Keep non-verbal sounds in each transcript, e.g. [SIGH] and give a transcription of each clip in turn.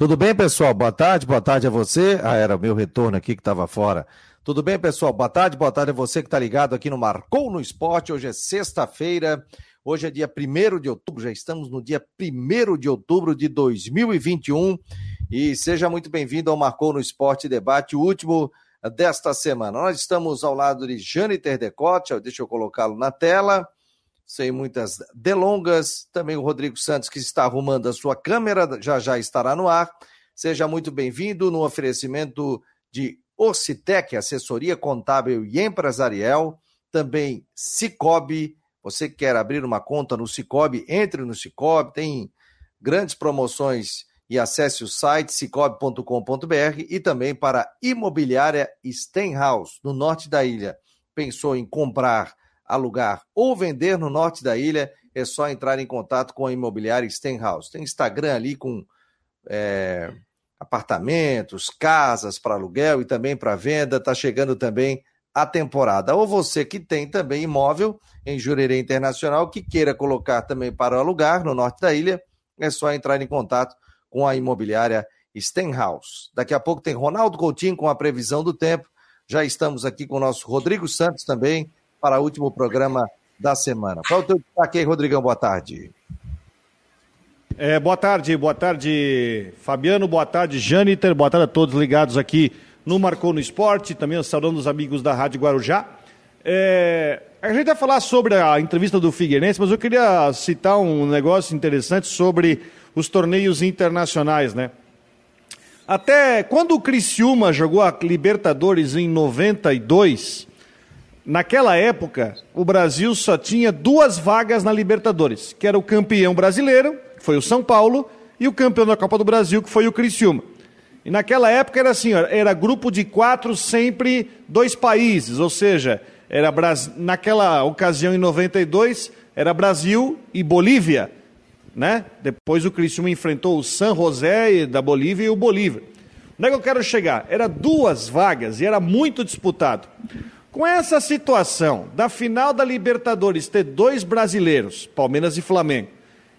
Tudo bem, pessoal? Boa tarde, boa tarde a você. Ah, era meu retorno aqui que estava fora. Tudo bem, pessoal? Boa tarde, boa tarde a você que está ligado aqui no Marcou no Esporte. Hoje é sexta-feira, hoje é dia 1 de outubro, já estamos no dia 1 de outubro de 2021. E seja muito bem-vindo ao Marcou no Esporte Debate, o último desta semana. Nós estamos ao lado de Jâniter Decote, deixa eu colocá-lo na tela sem muitas delongas. Também o Rodrigo Santos, que está arrumando a sua câmera, já já estará no ar. Seja muito bem-vindo no oferecimento de Ocitec, assessoria contábil e empresarial. Também Cicobi. Você que quer abrir uma conta no Cicobi, entre no Cicobi. Tem grandes promoções e acesse o site cicobi.com.br e também para Imobiliária Stenhouse, no norte da ilha. Pensou em comprar alugar ou vender no norte da ilha, é só entrar em contato com a imobiliária Stenhouse. Tem Instagram ali com é, apartamentos, casas para aluguel e também para venda. Está chegando também a temporada. Ou você que tem também imóvel em Jurerê Internacional, que queira colocar também para alugar no norte da ilha, é só entrar em contato com a imobiliária Stenhouse. Daqui a pouco tem Ronaldo Coutinho com a previsão do tempo. Já estamos aqui com o nosso Rodrigo Santos também, para o último programa da semana. Qual é o teu destaque aí, Rodrigão? Boa tarde. É, boa tarde, boa tarde, Fabiano, boa tarde, Janiter, boa tarde a todos ligados aqui no Marcou no Esporte, também saudando os amigos da Rádio Guarujá. É, a gente vai falar sobre a entrevista do Figueirense, mas eu queria citar um negócio interessante sobre os torneios internacionais, né? Até quando o Criciúma jogou a Libertadores em 92, Naquela época, o Brasil só tinha duas vagas na Libertadores, que era o campeão brasileiro, que foi o São Paulo, e o campeão da Copa do Brasil, que foi o Criciúma. E naquela época era assim, era grupo de quatro, sempre dois países, ou seja, era naquela ocasião em 92 era Brasil e Bolívia, né? Depois o Criciúma enfrentou o San José da Bolívia e o Bolívia. Onde é que eu quero chegar? Era duas vagas e era muito disputado. Com essa situação da final da Libertadores ter dois brasileiros, Palmeiras e Flamengo,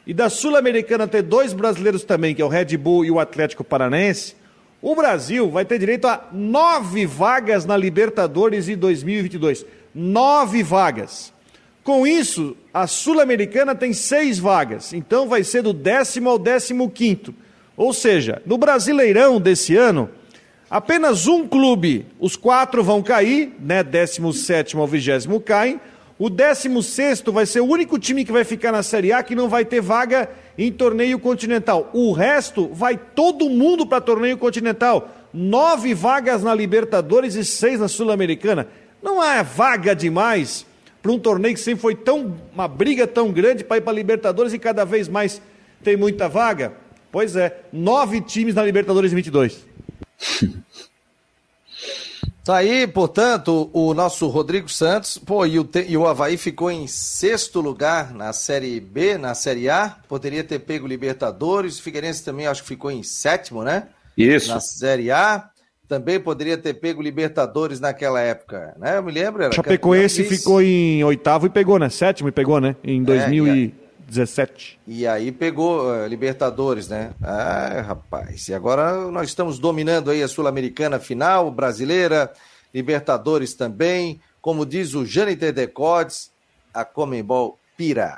e da Sul-Americana ter dois brasileiros também, que é o Red Bull e o Atlético Paranaense, o Brasil vai ter direito a nove vagas na Libertadores em 2022. Nove vagas. Com isso, a Sul-Americana tem seis vagas, então vai ser do décimo ao décimo quinto. Ou seja, no Brasileirão desse ano, Apenas um clube, os quatro vão cair, né? 17 ao 20 caem. O 16 vai ser o único time que vai ficar na Série A que não vai ter vaga em torneio continental. O resto vai todo mundo para torneio continental. Nove vagas na Libertadores e seis na Sul-Americana. Não é vaga demais para um torneio que sempre foi tão uma briga tão grande para ir para Libertadores e cada vez mais tem muita vaga? Pois é, nove times na Libertadores 22. [LAUGHS] Tá aí, portanto, o nosso Rodrigo Santos, pô, e o, e o Havaí ficou em sexto lugar na Série B, na Série A, poderia ter pego Libertadores, o Figueirense também acho que ficou em sétimo, né? Isso. Na Série A, também poderia ter pego Libertadores naquela época, né? Eu me lembro. Era Chapecoense ficou em oitavo e pegou, né? Sétimo e pegou, né? Em 2000 é, e... 17. E aí pegou uh, Libertadores, né? Ah, rapaz. E agora nós estamos dominando aí a Sul-Americana final, brasileira, Libertadores também. Como diz o Jâniter Decotes, a Comembol pira.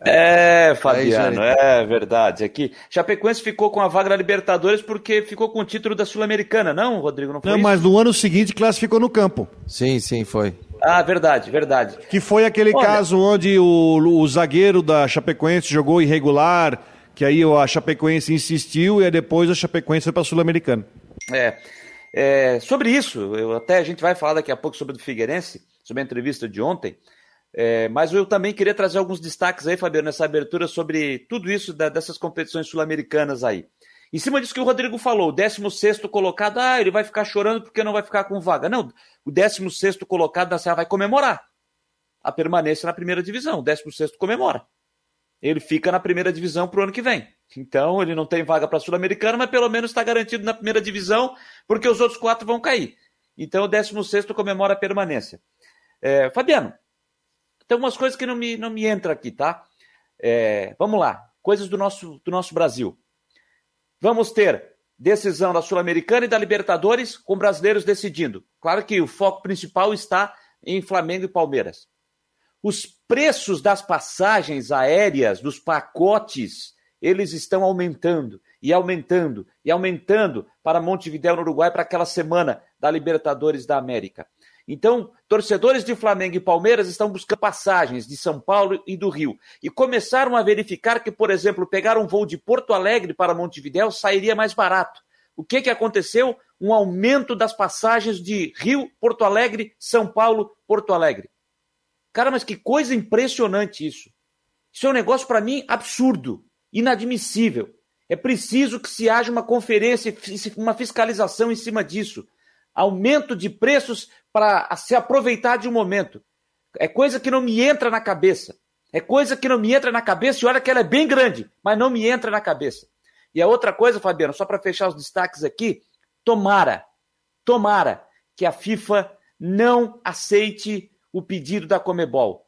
É, [LAUGHS] Fabiano, é verdade. Aqui, Chapecoense ficou com a vaga na Libertadores porque ficou com o título da Sul-Americana, não, Rodrigo? Não, foi não mas no ano seguinte classificou no campo. Sim, sim, foi. Ah, verdade, verdade. Que foi aquele Olha... caso onde o, o zagueiro da Chapecoense jogou irregular, que aí a Chapecoense insistiu e depois a Chapecoense foi para a Sul-Americana. É, é, sobre isso, eu, até a gente vai falar daqui a pouco sobre o Figueirense, sobre a entrevista de ontem, é, mas eu também queria trazer alguns destaques aí, Fabiano, nessa abertura sobre tudo isso da, dessas competições sul-americanas aí. Em cima disso que o Rodrigo falou, o 16 colocado, ah, ele vai ficar chorando porque não vai ficar com vaga. Não, o 16 colocado da Serra vai comemorar a permanência na primeira divisão. O 16 comemora. Ele fica na primeira divisão para o ano que vem. Então, ele não tem vaga para Sul-Americana, mas pelo menos está garantido na primeira divisão, porque os outros quatro vão cair. Então, o 16 comemora a permanência. É, Fabiano, tem umas coisas que não me, não me entram aqui, tá? É, vamos lá. Coisas do nosso, do nosso Brasil. Vamos ter decisão da Sul-Americana e da Libertadores, com brasileiros decidindo. Claro que o foco principal está em Flamengo e Palmeiras. Os preços das passagens aéreas, dos pacotes, eles estão aumentando e aumentando e aumentando para Montevideo, no Uruguai, para aquela semana da Libertadores da América. Então, torcedores de Flamengo e Palmeiras estão buscando passagens de São Paulo e do Rio e começaram a verificar que, por exemplo, pegar um voo de Porto Alegre para Montevideo sairia mais barato. O que, que aconteceu? Um aumento das passagens de Rio, Porto Alegre, São Paulo, Porto Alegre. Cara, mas que coisa impressionante isso. Isso é um negócio para mim absurdo, inadmissível. É preciso que se haja uma conferência, uma fiscalização em cima disso. Aumento de preços para se aproveitar de um momento. É coisa que não me entra na cabeça. É coisa que não me entra na cabeça e olha que ela é bem grande, mas não me entra na cabeça. E a outra coisa, Fabiano, só para fechar os destaques aqui, tomara, tomara que a FIFA não aceite o pedido da Comebol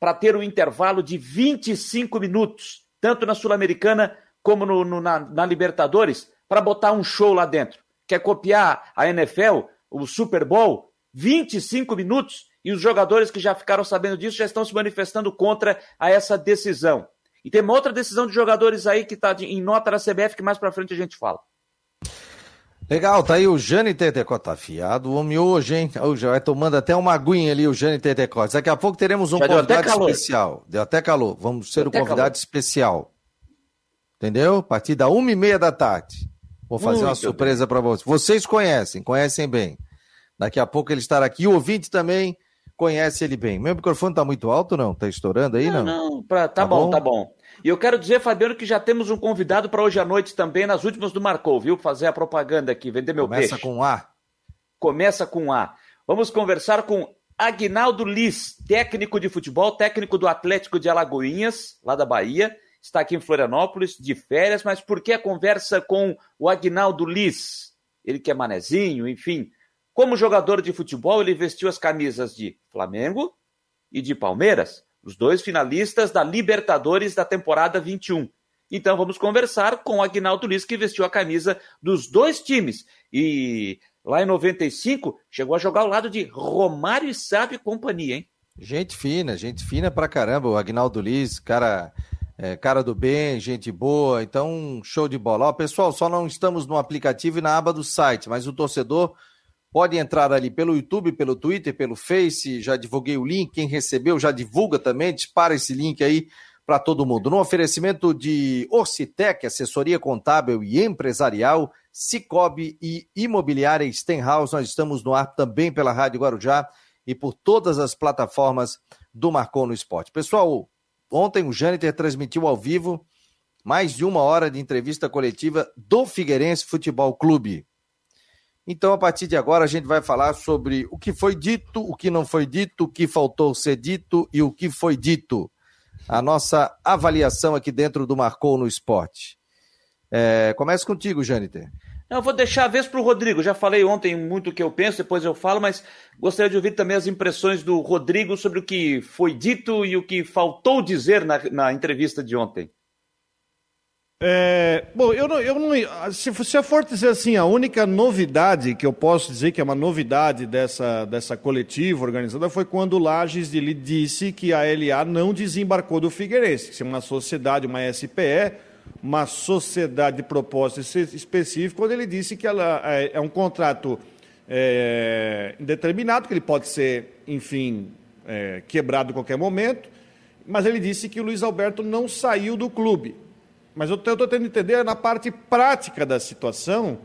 para ter um intervalo de 25 minutos, tanto na Sul-Americana como no, no, na, na Libertadores, para botar um show lá dentro. Quer copiar a NFL, o Super Bowl? 25 minutos e os jogadores que já ficaram sabendo disso já estão se manifestando contra a essa decisão. E tem uma outra decisão de jogadores aí que está em nota da CBF que mais para frente a gente fala. Legal, tá aí o Jane Tetecó, tá afiado o homem hoje, hein? Já vai tomando até uma aguinha ali o Jane Tetecó. Daqui a pouco teremos um já convidado deu especial. Deu até calor. Vamos ser o um convidado calor. especial. Entendeu? A partir da uma e meia da tarde. Vou fazer Muito uma surpresa para vocês. Vocês conhecem, conhecem bem. Daqui a pouco ele estará aqui. O ouvinte também conhece ele bem. Meu microfone tá muito alto, não? Tá estourando aí, não? Não, não pra... tá, tá bom, bom, tá bom. E eu quero dizer, Fabiano, que já temos um convidado para hoje à noite também, nas últimas do Marcou, viu? Fazer a propaganda aqui, vender meu Começa peixe. Começa com A. Começa com A. Vamos conversar com Agnaldo Liz, técnico de futebol, técnico do Atlético de Alagoinhas, lá da Bahia está aqui em Florianópolis de férias, mas por que a conversa com o Agnaldo Liz? Ele que é manezinho, enfim. Como jogador de futebol, ele vestiu as camisas de Flamengo e de Palmeiras, os dois finalistas da Libertadores da temporada 21. Então vamos conversar com o Agnaldo Liz, que vestiu a camisa dos dois times. E lá em 95, chegou a jogar ao lado de Romário e Sábio e companhia, hein? Gente fina, gente fina pra caramba. O Agnaldo Liz, cara é, cara do bem, gente boa, então show de bola. Ó, pessoal, só não estamos no aplicativo e na aba do site, mas o torcedor pode entrar ali pelo YouTube, pelo Twitter, pelo Face, já divulguei o link, quem recebeu já divulga também, dispara esse link aí para todo mundo. No oferecimento de Orcitec, assessoria contábil e empresarial, Cicobi e Imobiliária Stenhouse, nós estamos no ar também pela Rádio Guarujá e por todas as plataformas do Marcou no Esporte. Pessoal, Ontem o Jâniter transmitiu ao vivo mais de uma hora de entrevista coletiva do Figueirense Futebol Clube. Então, a partir de agora, a gente vai falar sobre o que foi dito, o que não foi dito, o que faltou ser dito e o que foi dito. A nossa avaliação aqui dentro do Marcou no Esporte. É, começa contigo, Jâniter. Eu vou deixar a vez para o Rodrigo. Já falei ontem muito o que eu penso, depois eu falo, mas gostaria de ouvir também as impressões do Rodrigo sobre o que foi dito e o que faltou dizer na, na entrevista de ontem. É, bom, eu não, eu não se, eu for dizer assim, a única novidade que eu posso dizer que é uma novidade dessa, dessa coletiva organizada foi quando o Lages disse que a LA não desembarcou do Figueirense, que é uma sociedade, uma SPE, uma sociedade de propósito específico, quando ele disse que ela é, é um contrato é, indeterminado, que ele pode ser, enfim, é, quebrado a qualquer momento, mas ele disse que o Luiz Alberto não saiu do clube. Mas eu estou tentando entender na parte prática da situação,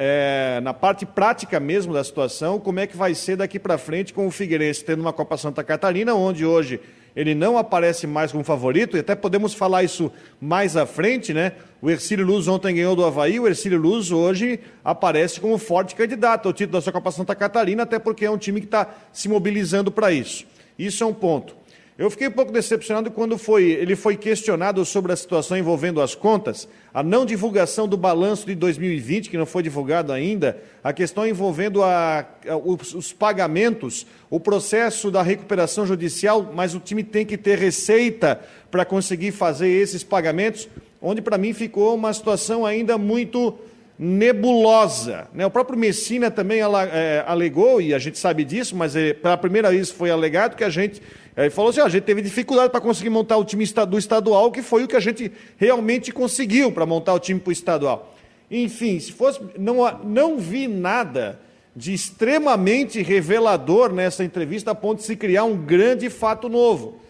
é, na parte prática mesmo da situação, como é que vai ser daqui para frente com o Figueirense tendo uma Copa Santa Catarina, onde hoje ele não aparece mais como favorito, e até podemos falar isso mais à frente, né? O Ercílio Luz ontem ganhou do Havaí, o Ercílio Luz hoje aparece como forte candidato ao título da sua Copa Santa Catarina, até porque é um time que está se mobilizando para isso. Isso é um ponto. Eu fiquei um pouco decepcionado quando foi, ele foi questionado sobre a situação envolvendo as contas, a não divulgação do balanço de 2020, que não foi divulgado ainda, a questão envolvendo a, a, os, os, pagamentos, o processo da recuperação judicial, mas o time tem que ter receita para conseguir fazer esses pagamentos. onde para mim ficou uma situação ainda muito nebulosa. Né? O próprio Messina também é, alegou, e a gente sabe disso, mas é, pela primeira vez foi alegado que a gente. Ele é, falou assim: a gente teve dificuldade para conseguir montar o time do estadual, que foi o que a gente realmente conseguiu para montar o time para o estadual. Enfim, se fosse. Não, não vi nada de extremamente revelador nessa entrevista a ponto de se criar um grande fato novo.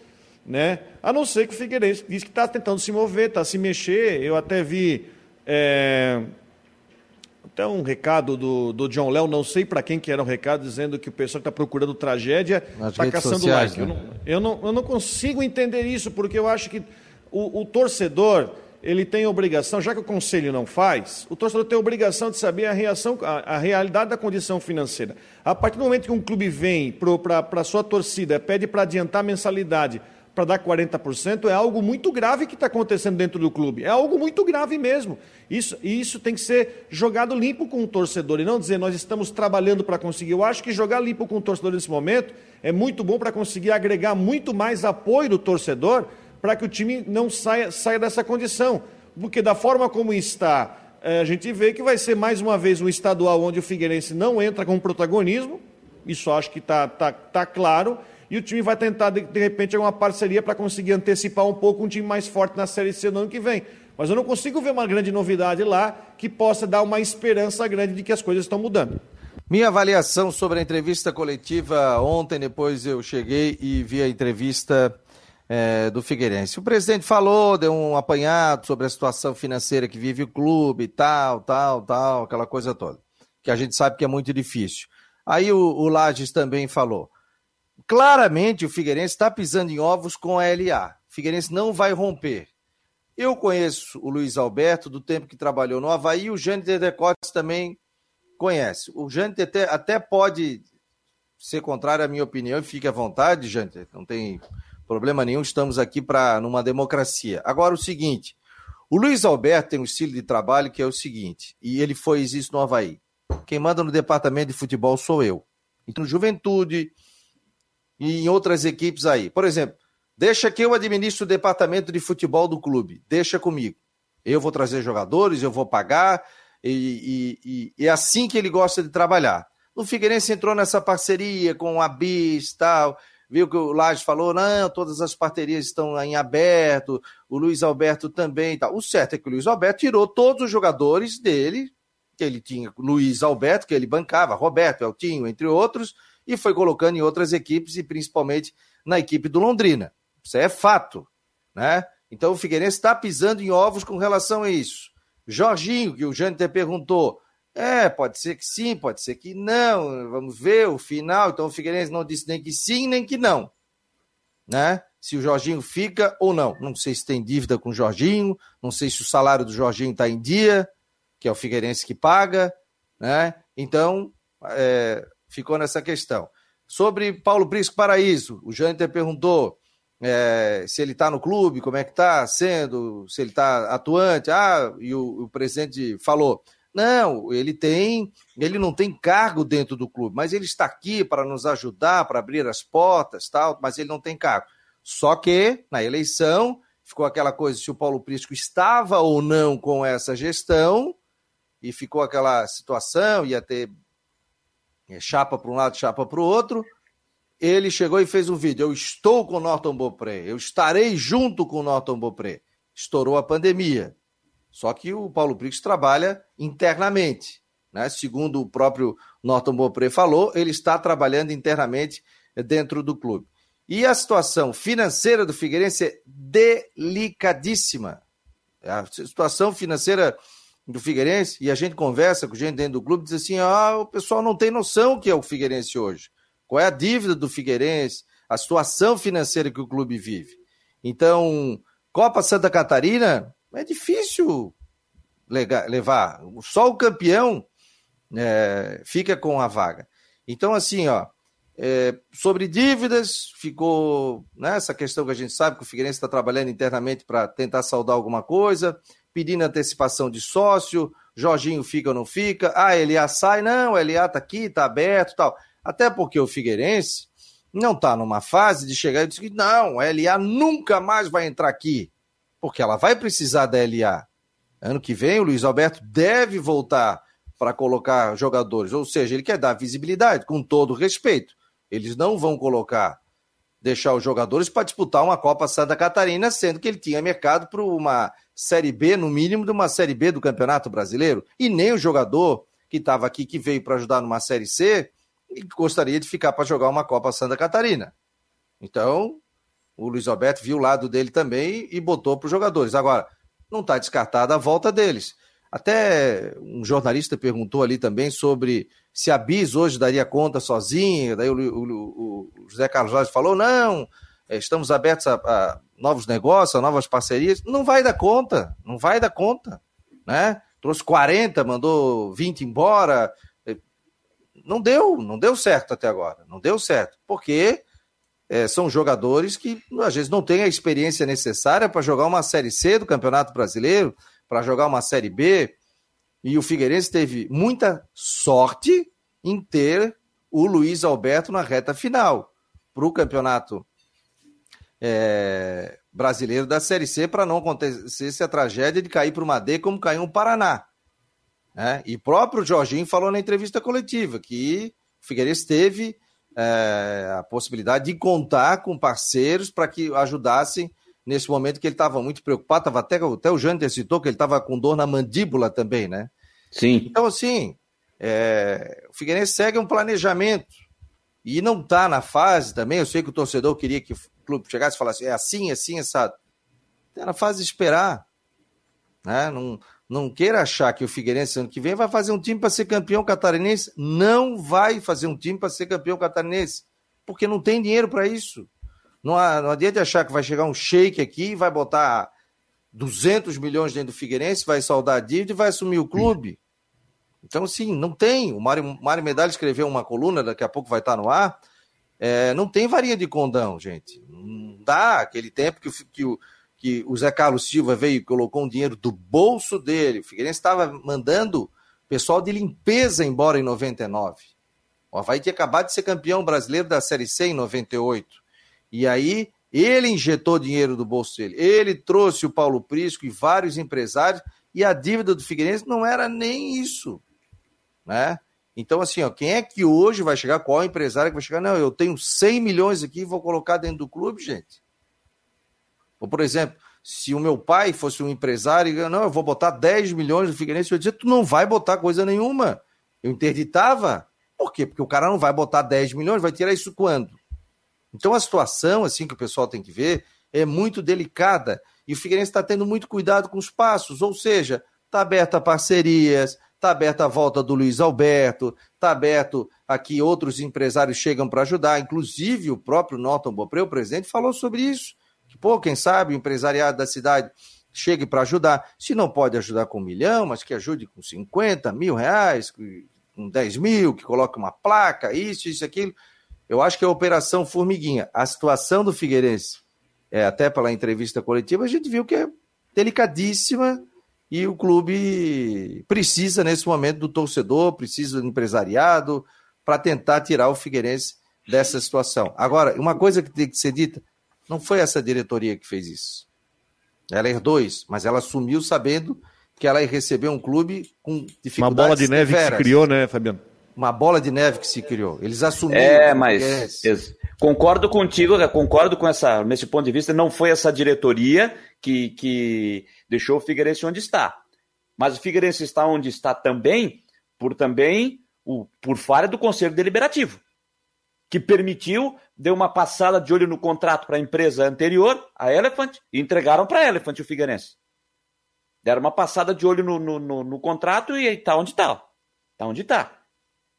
Né? A não ser que o Figueirense diz que está tentando se mover, está se mexer. Eu até vi é, até um recado do, do John Léo, não sei para quem que era o um recado, dizendo que o pessoal que está procurando tragédia está caçando sociais, like. Né? Eu, não, eu, não, eu não consigo entender isso, porque eu acho que o, o torcedor ele tem obrigação, já que o conselho não faz, o torcedor tem obrigação de saber a, reação, a, a realidade da condição financeira. A partir do momento que um clube vem para a sua torcida, pede para adiantar a mensalidade para dar 40%, é algo muito grave que está acontecendo dentro do clube. É algo muito grave mesmo. Isso, isso tem que ser jogado limpo com o torcedor e não dizer nós estamos trabalhando para conseguir. Eu acho que jogar limpo com o torcedor nesse momento é muito bom para conseguir agregar muito mais apoio do torcedor para que o time não saia, saia dessa condição. Porque da forma como está, é, a gente vê que vai ser mais uma vez um estadual onde o Figueirense não entra com protagonismo, isso acho que está tá, tá claro, e o time vai tentar, de, de repente, uma parceria para conseguir antecipar um pouco um time mais forte na Série C no ano que vem. Mas eu não consigo ver uma grande novidade lá que possa dar uma esperança grande de que as coisas estão mudando. Minha avaliação sobre a entrevista coletiva ontem, depois eu cheguei e vi a entrevista é, do Figueirense. O presidente falou, deu um apanhado sobre a situação financeira que vive o clube, tal, tal, tal, aquela coisa toda, que a gente sabe que é muito difícil. Aí o, o Lages também falou. Claramente o Figueirense está pisando em ovos com a LA. O Figueirense não vai romper. Eu conheço o Luiz Alberto do tempo que trabalhou no Havaí, o Jâniter Decotes também conhece. O Jâniter até, até pode ser contrário à minha opinião, fique à vontade, Jâniter, não tem Problema nenhum, estamos aqui para numa democracia. Agora o seguinte, o Luiz Alberto tem um estilo de trabalho que é o seguinte, e ele fez isso no Havaí. Quem manda no departamento de futebol sou eu. Então, Juventude e em outras equipes aí. Por exemplo, deixa que eu administro o departamento de futebol do clube. Deixa comigo. Eu vou trazer jogadores, eu vou pagar, e, é assim que ele gosta de trabalhar. O Figueirense entrou nessa parceria com a BIS tal viu que o Laje falou, não, todas as parcerias estão em aberto, o Luiz Alberto também. Tá. O certo é que o Luiz Alberto tirou todos os jogadores dele, que ele tinha, Luiz Alberto, que ele bancava, Roberto, Eltinho, entre outros, e foi colocando em outras equipes e principalmente na equipe do Londrina. Isso é fato, né? Então o Figueirense está pisando em ovos com relação a isso. Jorginho, que o Jâniter perguntou, é, pode ser que sim, pode ser que não. Vamos ver o final. Então o Figueirense não disse nem que sim, nem que não. Né? Se o Jorginho fica ou não. Não sei se tem dívida com o Jorginho, não sei se o salário do Jorginho está em dia, que é o Figueirense que paga, né? Então, é, ficou nessa questão. Sobre Paulo Prisco Paraíso, o Jâniter perguntou é, se ele está no clube, como é que está sendo, se ele está atuante. Ah, e o, o presidente falou: não, ele tem, ele não tem cargo dentro do clube, mas ele está aqui para nos ajudar, para abrir as portas, tal, mas ele não tem cargo. Só que na eleição ficou aquela coisa se o Paulo Prisco estava ou não com essa gestão e ficou aquela situação, ia ter é, chapa para um lado, chapa para o outro. Ele chegou e fez um vídeo. Eu estou com o Norton Beaupré, eu estarei junto com o Norton Beaupré. Estourou a pandemia. Só que o Paulo Prix trabalha internamente. Né? Segundo o próprio Norton Beaupré falou, ele está trabalhando internamente dentro do clube. E a situação financeira do Figueirense é delicadíssima. A situação financeira do Figueirense, e a gente conversa com gente dentro do clube, diz assim: ah, o pessoal não tem noção que é o Figueirense hoje. Qual é a dívida do Figueirense, a situação financeira que o clube vive. Então, Copa Santa Catarina, é difícil levar. Só o campeão é, fica com a vaga. Então, assim, ó, é, sobre dívidas, ficou né, questão que a gente sabe que o Figueirense está trabalhando internamente para tentar saldar alguma coisa, pedindo antecipação de sócio, Jorginho fica ou não fica, ah, Eliá sai, não, Eliá está aqui, está aberto tal. Até porque o Figueirense não está numa fase de chegar e dizer que não, o Eliá nunca mais vai entrar aqui. porque ela vai precisar da LA. Ano que vem, o Luiz Alberto deve voltar para colocar jogadores, ou seja, ele quer dar visibilidade, com todo respeito. Eles não vão colocar, deixar os jogadores para disputar uma Copa Santa Catarina, sendo que ele tinha mercado para uma Série B, no mínimo, de uma Série B do Campeonato Brasileiro. E nem o jogador que estava aqui, que veio para ajudar numa Série C, gostaria de ficar para jogar uma Copa Santa Catarina. Então, o Luiz Alberto viu o lado dele também e botou para os jogadores. Agora, não está descartada a volta deles. Até um jornalista perguntou ali também sobre se a Bis hoje daria conta sozinha. Daí o, o, o José Carlos Jorge falou: não, é, estamos abertos a, a, novos negócios, novas parcerias. Não vai dar conta, não vai dar conta. Né? Trouxe 40, mandou 20 embora. É, não deu, não deu certo até agora. Não deu certo. Porque é, são jogadores que às vezes não têm a experiência necessária para jogar uma Série C do Campeonato Brasileiro, para jogar uma Série B. E o Figueirense teve muita sorte em ter o Luiz Alberto na reta final para o Campeonato é, Brasileiro da Série C, para não acontecer a tragédia de cair para uma D como caiu o Paraná. Né? E próprio Jorginho falou na entrevista coletiva que o Figueirense teve é, a possibilidade de contar com parceiros para que ajudassem nesse momento que ele estava muito preocupado, tava até, até o Jânio citou que ele estava com dor na mandíbula também, né? Sim. Então, assim, é, o Figueirense segue um planejamento e não está na fase também, eu sei que o torcedor queria que clube chegasse e falasse, é assim, é assim, essa... Na fase de esperar, né? Não, não queira achar que o Figueirense ano que vem vai fazer um time para ser campeão catarinense. Não vai fazer um time para ser campeão catarinense, porque não tem dinheiro para isso. Não, não adianta achar que vai chegar um shake aqui, vai botar 200 milhões dentro do Figueirense, vai saldar a dívida e vai assumir o clube. Então, sim, não tem. O Mário, Mário Medalha escreveu uma coluna, daqui a pouco vai estar no ar. É, não tem varinha de condão, gente. Não dá aquele tempo que, o, que o que o Zé Carlos Silva veio e colocou um dinheiro do bolso dele. O Figueirense estava mandando pessoal de limpeza embora em 99. O Havaí tinha acabado de ser campeão brasileiro da Série C em 98. E aí ele injetou dinheiro do bolso dele. Ele trouxe o Paulo Prisco e vários empresários e a dívida do Figueirense não era nem isso, né? Então, assim, ó, quem é que hoje vai chegar? Qual empresário que vai chegar? Não, eu tenho 100 milhões aqui e vou colocar dentro do clube, gente. Ou, por exemplo, se o meu pai fosse um empresário, não, eu vou botar 10 milhões no Figueirense, eu ia dizer, tu não vai botar coisa nenhuma. Eu interditava. Por quê? Porque o cara não vai botar 10 milhões, vai tirar isso quando? Então a situação, assim, que o pessoal tem que ver, é muito delicada. E o Figueirense está tendo muito cuidado com os passos, ou seja, está aberto a parcerias, está aberto a volta do Luiz Alberto, está aberto aqui outros empresários chegam para ajudar, inclusive o próprio Norton Bopré, o presidente, falou sobre isso que, pô, quem sabe o empresariado da cidade chegue para ajudar. Se não pode ajudar com um milhão, mas que ajude com 50 mil reais, com 10 mil, que coloque uma placa, isso, isso, aquilo. Eu acho que é a operação formiguinha. A situação do Figueirense, é, até pela entrevista coletiva, a gente viu que é delicadíssima e o clube precisa, nesse momento, do torcedor, precisa do empresariado para tentar tirar o Figueirense dessa situação. Agora, uma coisa que tem que ser dita: não foi essa diretoria que fez isso. Ela herdou isso, mas ela assumiu sabendo que ela ia receber um clube com dificuldades Uma bola de neve severas. que se criou, né, Fabiano? Uma bola de neve que se criou. Eles assumiram. É, mas concordo contigo, concordo com essa, nesse ponto de vista, não foi essa diretoria que, que deixou o Figueirense onde está. Mas o Figueirense está onde está também por também o, por falha do Conselho Deliberativo que permitiu, deu uma passada de olho no contrato para a empresa anterior, a Elephant, e entregaram para a Elephant o Figueirense. Deram uma passada de olho no, no, no, no contrato e está onde está. Está onde está.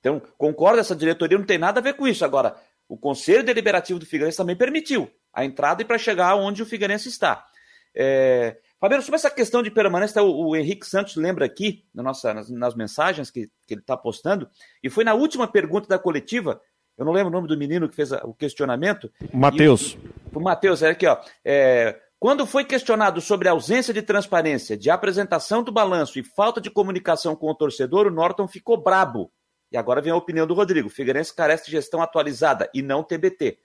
Então, concordo, essa diretoria não tem nada a ver com isso. Agora, o Conselho Deliberativo do Figueirense também permitiu a entrada e para chegar onde o Figueirense está. É... Fabiano, sobre essa questão de permanência, o, o Henrique Santos lembra aqui na nossa, nas, nas mensagens que, que ele está postando, e foi na última pergunta da coletiva eu não lembro o nome do menino que fez o questionamento. Matheus. O Matheus, é aqui, ó. É, quando foi questionado sobre a ausência de transparência, de apresentação do balanço e falta de comunicação com o torcedor, o Norton ficou brabo. E agora vem a opinião do Rodrigo. Figueirense carece de gestão atualizada e não TBT.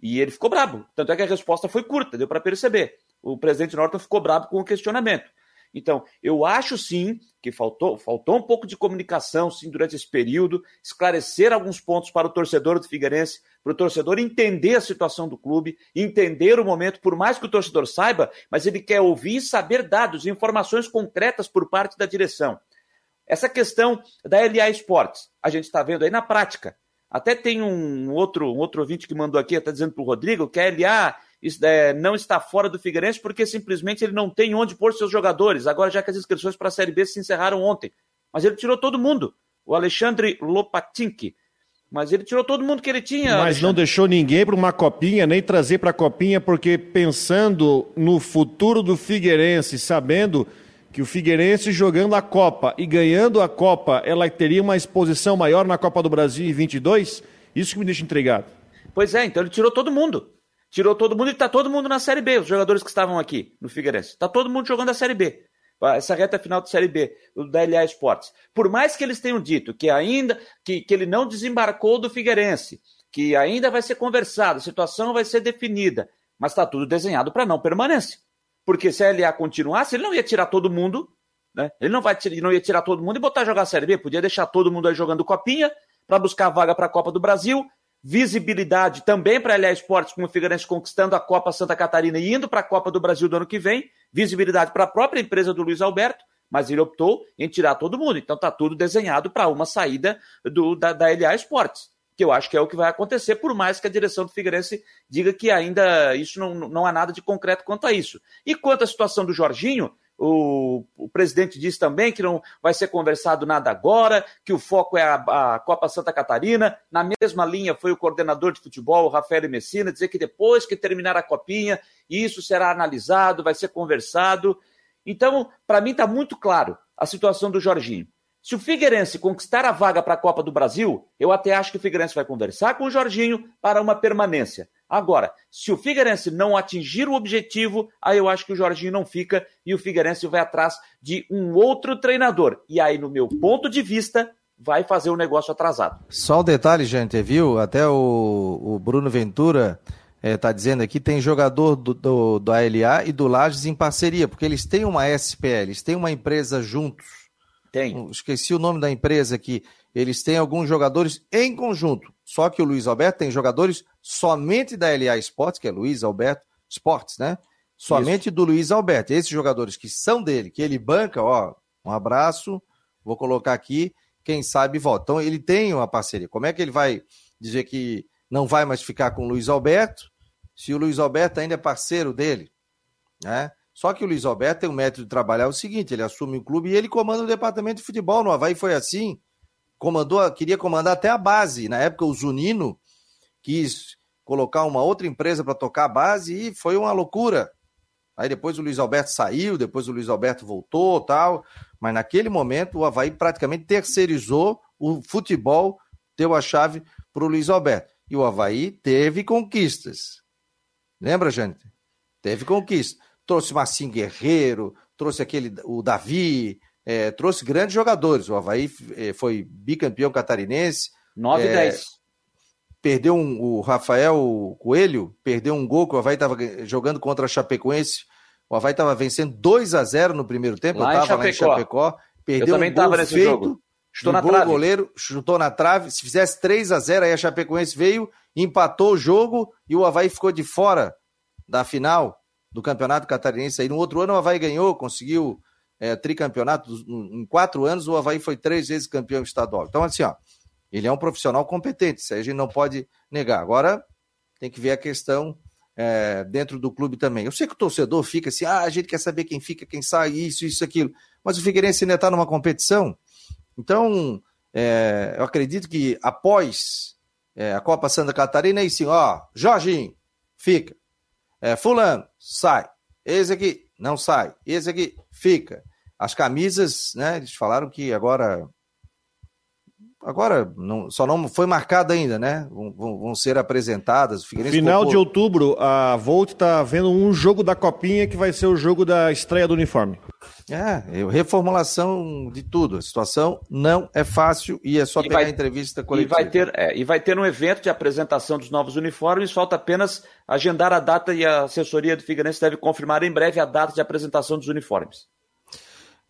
E ele ficou brabo. Tanto é que a resposta foi curta, deu para perceber. o presidente Norton ficou bravo com o questionamento. Então, eu acho sim que faltou, faltou um pouco de comunicação sim durante esse período, esclarecer alguns pontos para o torcedor do Figueirense, para o torcedor entender a situação do clube, entender o momento, por mais que o torcedor saiba, mas ele quer ouvir e saber dados, informações concretas por parte da direção. Essa questão da LA Esportes, a gente está vendo aí na prática. Até tem um outro, um outro ouvinte que mandou aqui, está dizendo para o Rodrigo, que a LA é, não está fora do Figueirense porque simplesmente ele não tem onde pôr seus jogadores. Agora, já que as inscrições para a Série B se encerraram ontem. Mas ele tirou todo mundo. O Alexandre Lopatinski. Mas ele tirou todo mundo que ele tinha. Mas Alexandre. não deixou ninguém para uma copinha, nem trazer para a copinha, porque pensando no futuro do Figueirense, sabendo que o Figueirense jogando a Copa e ganhando a Copa, ela teria uma exposição maior na Copa do Brasil em 22, isso que me deixa intrigado. Pois é, então ele tirou todo mundo tirou todo mundo e está todo mundo na Série B, os jogadores que estavam aqui no Figueirense. Está todo mundo jogando a Série B. Essa reta final da Série B, da LA Esportes. Por mais que eles tenham dito que ainda que, que ele não desembarcou do Figueirense, que ainda vai ser conversado, a situação vai ser definida, mas está tudo desenhado para não permanência. Porque se a LA continuasse, ele não ia tirar todo mundo, né? Ele não, vai, não ia tirar todo mundo e botar jogar a Série B, podia deixar todo mundo aí jogando copinha para buscar vaga para a Copa do Brasil visibilidade também para a LA Esportes, como o Figueirense conquistando a Copa Santa Catarina e indo para a Copa do Brasil do ano que vem, visibilidade para a própria empresa do Luiz Alberto, mas ele optou em tirar todo mundo. Então está tudo desenhado para uma saída do, da, da LA Esportes, que eu acho que é o que vai acontecer, por mais que a direção do Figueirense diga que ainda isso não, não há nada de concreto quanto a isso. E quanto à situação do Jorginho, o, o, presidente disse também que não vai ser conversado nada agora, que o foco é a, a, Copa Santa Catarina. Na mesma linha foi o coordenador de futebol, o Rafael Messina, dizer que depois que terminar a copinha, isso será analisado, vai ser conversado. Então, para mim está muito claro a situação do Jorginho. Se o Figueirense conquistar a vaga para a Copa do Brasil, eu até acho que o Figueirense vai conversar com o Jorginho para uma permanência. Agora, se o Figueirense não atingir o objetivo, aí eu acho que o Jorginho não fica e o Figueirense vai atrás de um outro treinador. E aí, no meu ponto de vista, vai fazer o um negócio atrasado. Só um detalhe, gente, viu? Até o, o Bruno Ventura está é, dizendo aqui, tem jogador do, do, do ALA e do Lages em parceria, porque eles têm uma SPL, eles têm uma empresa juntos. Tem. Esqueci o nome da empresa aqui. Eles têm alguns jogadores em conjunto. Só que o Luiz Alberto tem jogadores somente da LA Sports, que é Luiz Alberto Sports, né? Somente Isso. do Luiz Alberto. Esses jogadores que são dele, que ele banca, ó, um abraço, vou colocar aqui, quem sabe volta. Então ele tem uma parceria. Como é que ele vai dizer que não vai mais ficar com o Luiz Alberto, se o Luiz Alberto ainda é parceiro dele, né? Só que o Luiz Alberto tem um método de trabalhar o seguinte: ele assume o clube e ele comanda o departamento de futebol. No Havaí foi assim. Comandou, queria comandar até a base. Na época, o Zunino quis colocar uma outra empresa para tocar a base e foi uma loucura. Aí depois o Luiz Alberto saiu, depois o Luiz Alberto voltou tal. Mas naquele momento o Havaí praticamente terceirizou o futebol, deu a chave para o Luiz Alberto. E o Havaí teve conquistas. Lembra, gente? Teve conquistas. Trouxe Massim Guerreiro, trouxe aquele o Davi, é, trouxe grandes jogadores. O Havaí é, foi bicampeão catarinense. 9 e é, 10 perdeu um, o Rafael Coelho, perdeu um gol que o Havaí estava jogando contra a Chapecoense. O Havaí estava vencendo 2 a 0 no primeiro tempo, lá eu estava lá em Chapecó. Perdeu eu também um gol nesse feito, jogo. Chutou na trave. O goleiro chutou na trave. Se fizesse 3 a 0 aí a Chapecoense veio, empatou o jogo e o Havaí ficou de fora da final do Campeonato Catarinense. Aí no outro ano o Havaí ganhou, conseguiu é, tricampeonato. Em quatro anos o Havaí foi três vezes campeão estadual. Então assim, ó, ele é um profissional competente, isso aí a gente não pode negar. Agora, tem que ver a questão é, dentro do clube também. Eu sei que o torcedor fica assim, ah, a gente quer saber quem fica, quem sai, isso, isso, aquilo. Mas o Figueirense ainda está numa competição. Então, é, eu acredito que após é, a Copa Santa Catarina, aí sim, ó, Jorginho, fica. É, fulano, sai. Esse aqui, não sai. Esse aqui, fica. As camisas, né, eles falaram que agora Agora, não, só não foi marcado ainda, né? Vão, vão ser apresentadas. Final de outubro, a Volt está vendo um jogo da Copinha que vai ser o jogo da estreia do uniforme. É, reformulação de tudo. A situação não é fácil e é só e pegar vai, a entrevista coletiva. E vai, ter, é, e vai ter um evento de apresentação dos novos uniformes, falta apenas agendar a data e a assessoria do Figueirense deve confirmar em breve a data de apresentação dos uniformes.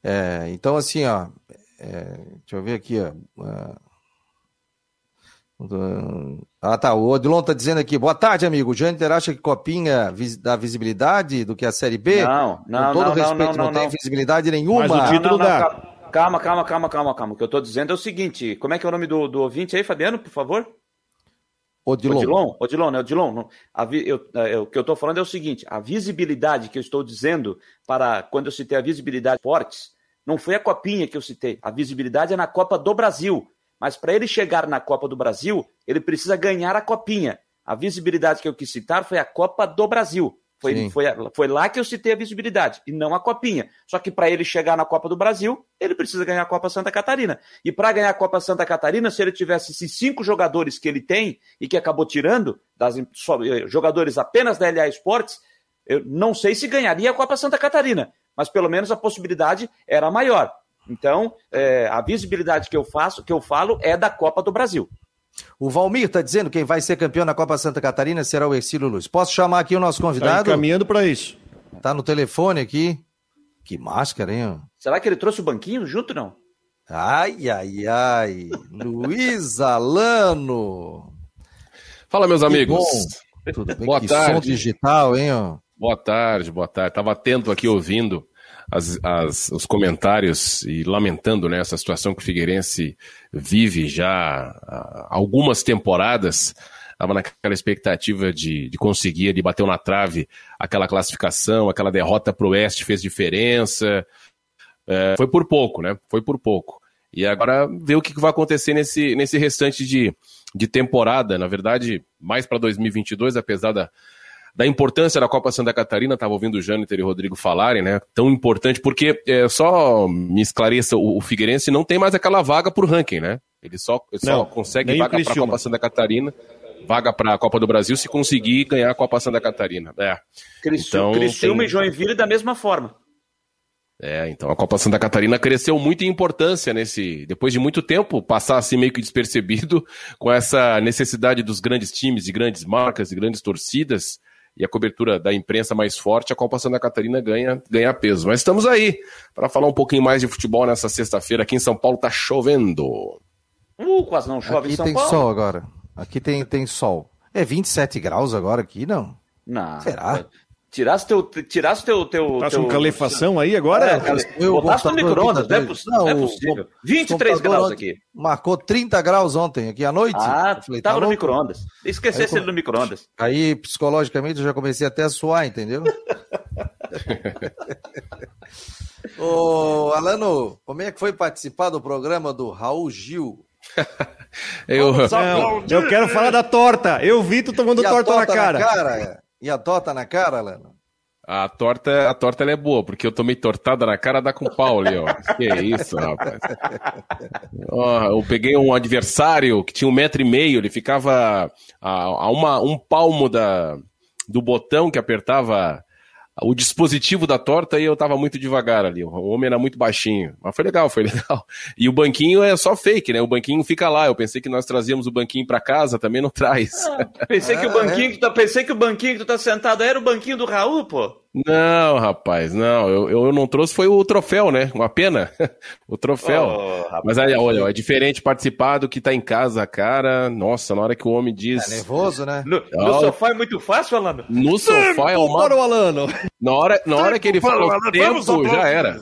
É, então, assim, ó, é, deixa eu ver aqui, ó. Ah, tá. O Odilon tá dizendo aqui. Boa tarde, amigo. O Jâniter acha que Copinha dá visibilidade do que a Série B? Não, não, Com todo não, respeito, não, não, não, tem visibilidade nenhuma. Mas o título dá. Calma, calma, calma, calma, calma. O que eu tô dizendo é o seguinte: como é que é o nome do, do ouvinte aí, Fabiano, por favor? Odilon. Odilon, Odilon, né? Odilon. Não. A, eu, eu, o que eu estou falando é o seguinte: a visibilidade que eu estou dizendo para quando eu citei a visibilidade fortes, não foi a copinha que eu citei. A visibilidade é na Copa do Brasil. Mas para ele chegar na Copa do Brasil, ele precisa ganhar a copinha. A visibilidade que eu quis citar foi a Copa do Brasil. Foi, foi, foi lá que eu citei a visibilidade, e não a copinha. Só que para ele chegar na Copa do Brasil, ele precisa ganhar a Copa Santa Catarina. E para ganhar a Copa Santa Catarina, se ele tivesse esses cinco jogadores que ele tem e que acabou tirando, das, eh, jogadores apenas da LA Esportes, eu não sei se ganharia a Copa Santa Catarina, mas pelo menos a possibilidade era maior. Então, é, a visibilidade que eu faço, que eu falo, é da Copa do Brasil. O Valmir está dizendo que quem vai ser campeão na Copa Santa Catarina será o Ercílio Luz. Posso chamar aqui o nosso tá convidado? Está caminhando para isso. Está no telefone aqui. Que máscara, hein? Será que ele trouxe o banquinho junto, não? Ai, ai, ai. Luiz Alano. Fala, meus que amigos. Bom. Tudo bem? Boa que tarde. som digital, hein? Boa tarde, boa tarde. Tava atento aqui ouvindo as, as, os comentários e lamentando né, essa situação que o Figueirense vive já há algumas temporadas. Estava naquela expectativa de, de conseguir, de bater na trave aquela classificação, aquela derrota para o Oeste fez diferença. É, foi por pouco, né? Foi por pouco. E agora ver o que vai acontecer nesse, nesse restante de, de temporada. Na verdade, mais para 2022, apesar da, da importância da Copa Santa Catarina, estava ouvindo o Jâniter e o Rodrigo falarem, né? Tão importante, porque é, só me esclareça, o, o Figueirense não tem mais aquela vaga para o ranking, né? Ele só, só não, consegue vaga para a Copa Santa Catarina, vaga para a Copa do Brasil se conseguir ganhar a Copa Santa Catarina. É. Então, Criciúma tem... e Joinville da mesma forma. É, então a Copa Santa Catarina cresceu muito em importância nesse, depois de muito tempo passar assim meio que despercebido [LAUGHS] com essa necessidade dos grandes times, de grandes marcas, de grandes torcidas e a cobertura da imprensa mais forte, a Copa Santa Catarina ganha, ganha peso. Mas estamos aí para falar um pouquinho mais de futebol nessa sexta-feira. Aqui em São Paulo tá chovendo. Uh, quase não chove aqui em São tem Paulo. sol agora. Aqui tem, tem sol. É 27 graus agora aqui, não? Não. Será? Tirasse teu. Tirasse teu. teu, tá teu... com calefação aí agora? É, eu botasse no micro-ondas, não, é não, é possível. 23 graus aqui. Marcou 30 graus ontem, aqui à noite. Ah, falei, tava tá no micro-ondas. Esquecesse ele no micro-ondas. Aí, psicologicamente, eu já comecei até a suar, entendeu? [LAUGHS] Ô, Alano, como é que foi participar do programa do Raul Gil? eu... Não, eu quero falar da torta. Eu vi tu tomando torta, torta, na cara. Na cara? E a torta na cara, Leno? A torta, a torta é boa, porque eu tomei tortada na cara da com pau ali, ó. [LAUGHS] Que isso, rapaz. Ó, eu peguei um adversário que tinha um metro e meio, ele ficava a, a uma, um palmo da, do botão que apertava o dispositivo da torta e eu tava muito devagar ali. O homem era muito baixinho. Mas foi legal, [LAUGHS] foi legal. E o banquinho é só fake, né? O banquinho fica lá. Eu pensei que nós trazíamos o banquinho para casa, também não traz. Ah, [LAUGHS] pensei, que o banquinho é. que tu, tá, pensei que o banquinho que tu tá sentado era o banquinho do Raul, pô. Não, rapaz, não. Eu, eu não trouxe foi o troféu, né? Uma pena. [LAUGHS] o troféu. Oh, Mas aí, olha, é diferente participar do que tá em casa, cara. Nossa, na hora que o homem diz. É nervoso, né? No, no sofá é muito fácil, Alano? No sofá é uma. Para o Alano. Na hora, na hora que ele falou tempo, já era.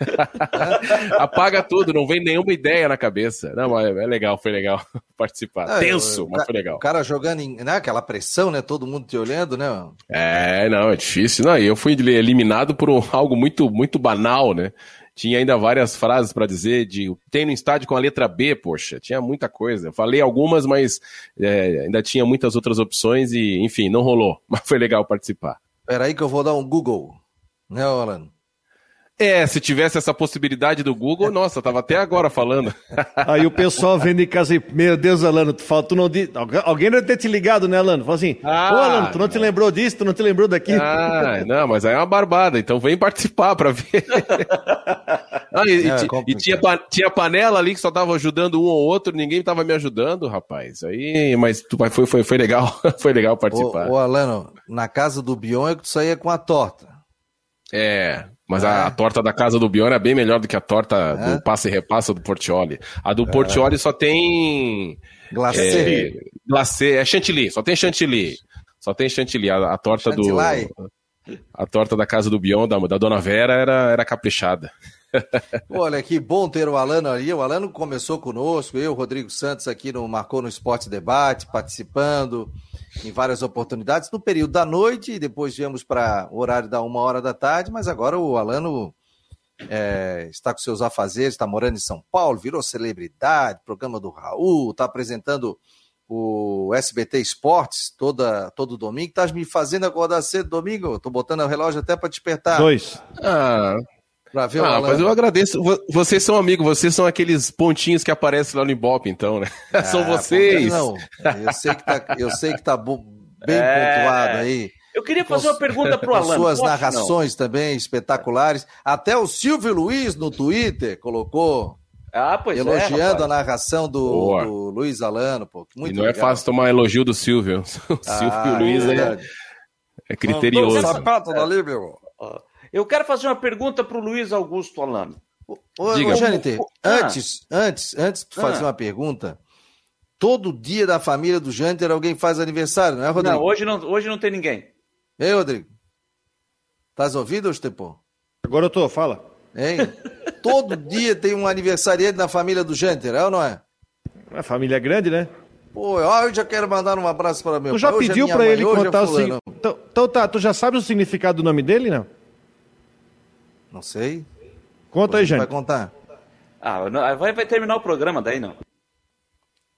[LAUGHS] Apaga tudo, não vem nenhuma ideia na cabeça. Não, mas é legal, foi legal [LAUGHS] participar. Ah, Tenso, eu, mas foi legal. O cara jogando em, né, aquela pressão, né? Todo mundo te olhando, né? É, não, é difícil. Não, eu fui eliminado por um, [LAUGHS] algo muito, muito banal, né? Tinha ainda várias frases para dizer de tem no estádio com a letra B, poxa, tinha muita coisa. Eu falei algumas, mas é, ainda tinha muitas outras opções e, enfim, não rolou. Mas foi legal participar. Peraí que eu vou dar um Google, né, Alan? É, se tivesse essa possibilidade do Google, nossa, tava até agora falando. [LAUGHS] Aí o pessoal vendo em casa e, meu Deus, Alano, tu fala, tu não di... alguém deve ter te ligado, né, Alano? Fala assim, ah, ô Alano, tu não te lembrou disso, tu não te lembrou daquilo. Ah, não, mas aí é uma barbada, então vem participar pra ver. [LAUGHS] ah, e, é, e tinha, tinha panela ali que só tava ajudando um ou outro, ninguém tava me ajudando, rapaz. Aí, mas foi, foi, foi legal, [LAUGHS] foi legal participar. Ô, ô Alano, na casa do Bion é que tu saía com a torta. É, mas a, a, é. torta da casa do Bion é bem melhor do que a torta do passe e repassa do Portioli. A do é. Portioli só tem. Glacê. É, glacê, é chantilly, só tem chantilly. Só tem chantilly. A, a torta do. A torta da casa do Bion, da, da Dona Vera, era, era caprichada. [LAUGHS] Olha, que bom ter o Alano ali. O Alano começou conosco, eu, Rodrigo Santos, aqui no Marcou no Esporte Debate, participando em várias oportunidades no período da noite e depois viemos para o horário da uma hora da tarde, mas agora o Alano é, está com seus afazeres, está morando em São Paulo, virou celebridade, programa do Raul, está apresentando o SBT Esportes toda, todo domingo. Estás me fazendo acordar cedo domingo? Estou botando o relógio até para despertar. Dois. Ah, Pra ver ah, mas eu agradeço. Vocês são amigos, vocês são aqueles pontinhos que aparecem lá no Ibope, então, né? [LAUGHS] Ah, são vocês. Não, eu sei que tá, eu sei que tá bem é... pontuado aí. Eu queria fazer uma pergunta pro [LAUGHS] Alan. Suas Posso, narrações não? também espetaculares. Até o Silvio Luiz no Twitter colocou. Ah, pois é, elogiando é, a narração do, do, Luiz Alano, pô. Muito e não é legal. é fácil tomar elogio do Silvio. [LAUGHS] O ah, Silvio Luiz é, é criterioso. sapato da meu. Eu quero fazer uma pergunta para o Luiz Augusto Alano. Ô, Diga. Ô, ah. antes, antes, antes de fazer ah. uma pergunta, todo dia da família do Janter alguém faz aniversário, não é, Rodrigo? Não, hoje não, hoje não tem ninguém. Ei, Rodrigo. Estás ouvindo, Estepô? Agora eu tô, fala. Hein? todo [LAUGHS] dia tem um aniversariante na família do Janter, é ou não é? A família é grande, né? Pô, eu já quero mandar um abraço para meu Tu já pai. pediu é para ele contar o significado? Então, então tá, tu já sabe o significado do nome dele, não? Não sei. Conta aí, gente. Vai contar. Ah, não, vai, vai terminar o programa daí, não.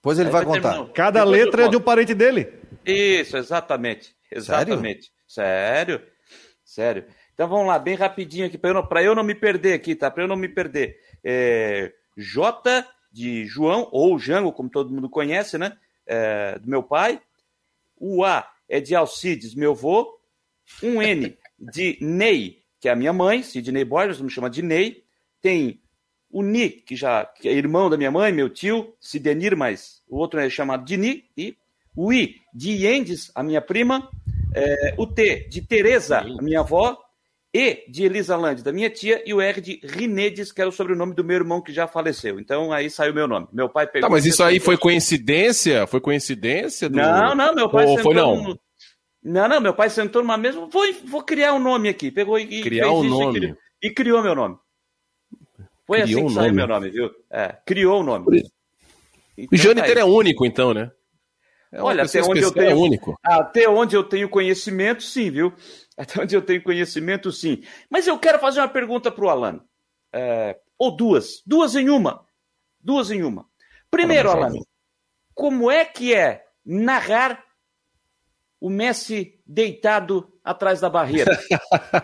Pois ele vai, vai, contar. Terminar. Cada Depois letra é de um parente dele. Isso, exatamente. Exatamente. Sério? Sério? Sério. Então vamos lá, bem rapidinho aqui, para eu, não, eu não me perder aqui, tá? Para eu não me perder. É, J de João, ou Jango, como todo mundo conhece, né? É, do meu pai. O A é de Alcides, meu avô. Um N de Ney, que é a minha mãe, Sidney Borges, me chama de Ney. Tem o Ni, que já que é irmão da minha mãe, meu tio, Sidenir, mas o outro é chamado de Ni. E o I, de Yendes, a minha prima. É, o T, de Teresa, a minha avó. E, de Elisa Land, da minha tia. E o R, de Rinedes, que era o sobrenome do meu irmão que já faleceu. Então, aí saiu meu nome. Meu pai pegou... Tá, mas isso aí foi coincidência? Foi coincidência? Do... Não, não, meu pai... Ou foi não? No... Não, não, meu pai sentou numa mesa, vou, vou criar um nome aqui. Pegou e, criar fez um isso nome. E criou, e criou meu nome. Foi criou assim que saiu meu nome, viu? É, criou o nome. Então, o Jâniter tá é único, então, né? É Olha, até onde eu tenho. É único. Até onde eu tenho conhecimento, sim, viu? [LAUGHS] Até onde eu tenho conhecimento, sim. Mas eu quero fazer uma pergunta para o Alan. É, ou duas. Duas em uma. Duas em uma. Primeiro, Alan, como é que é narrar o Messi deitado atrás da barreira.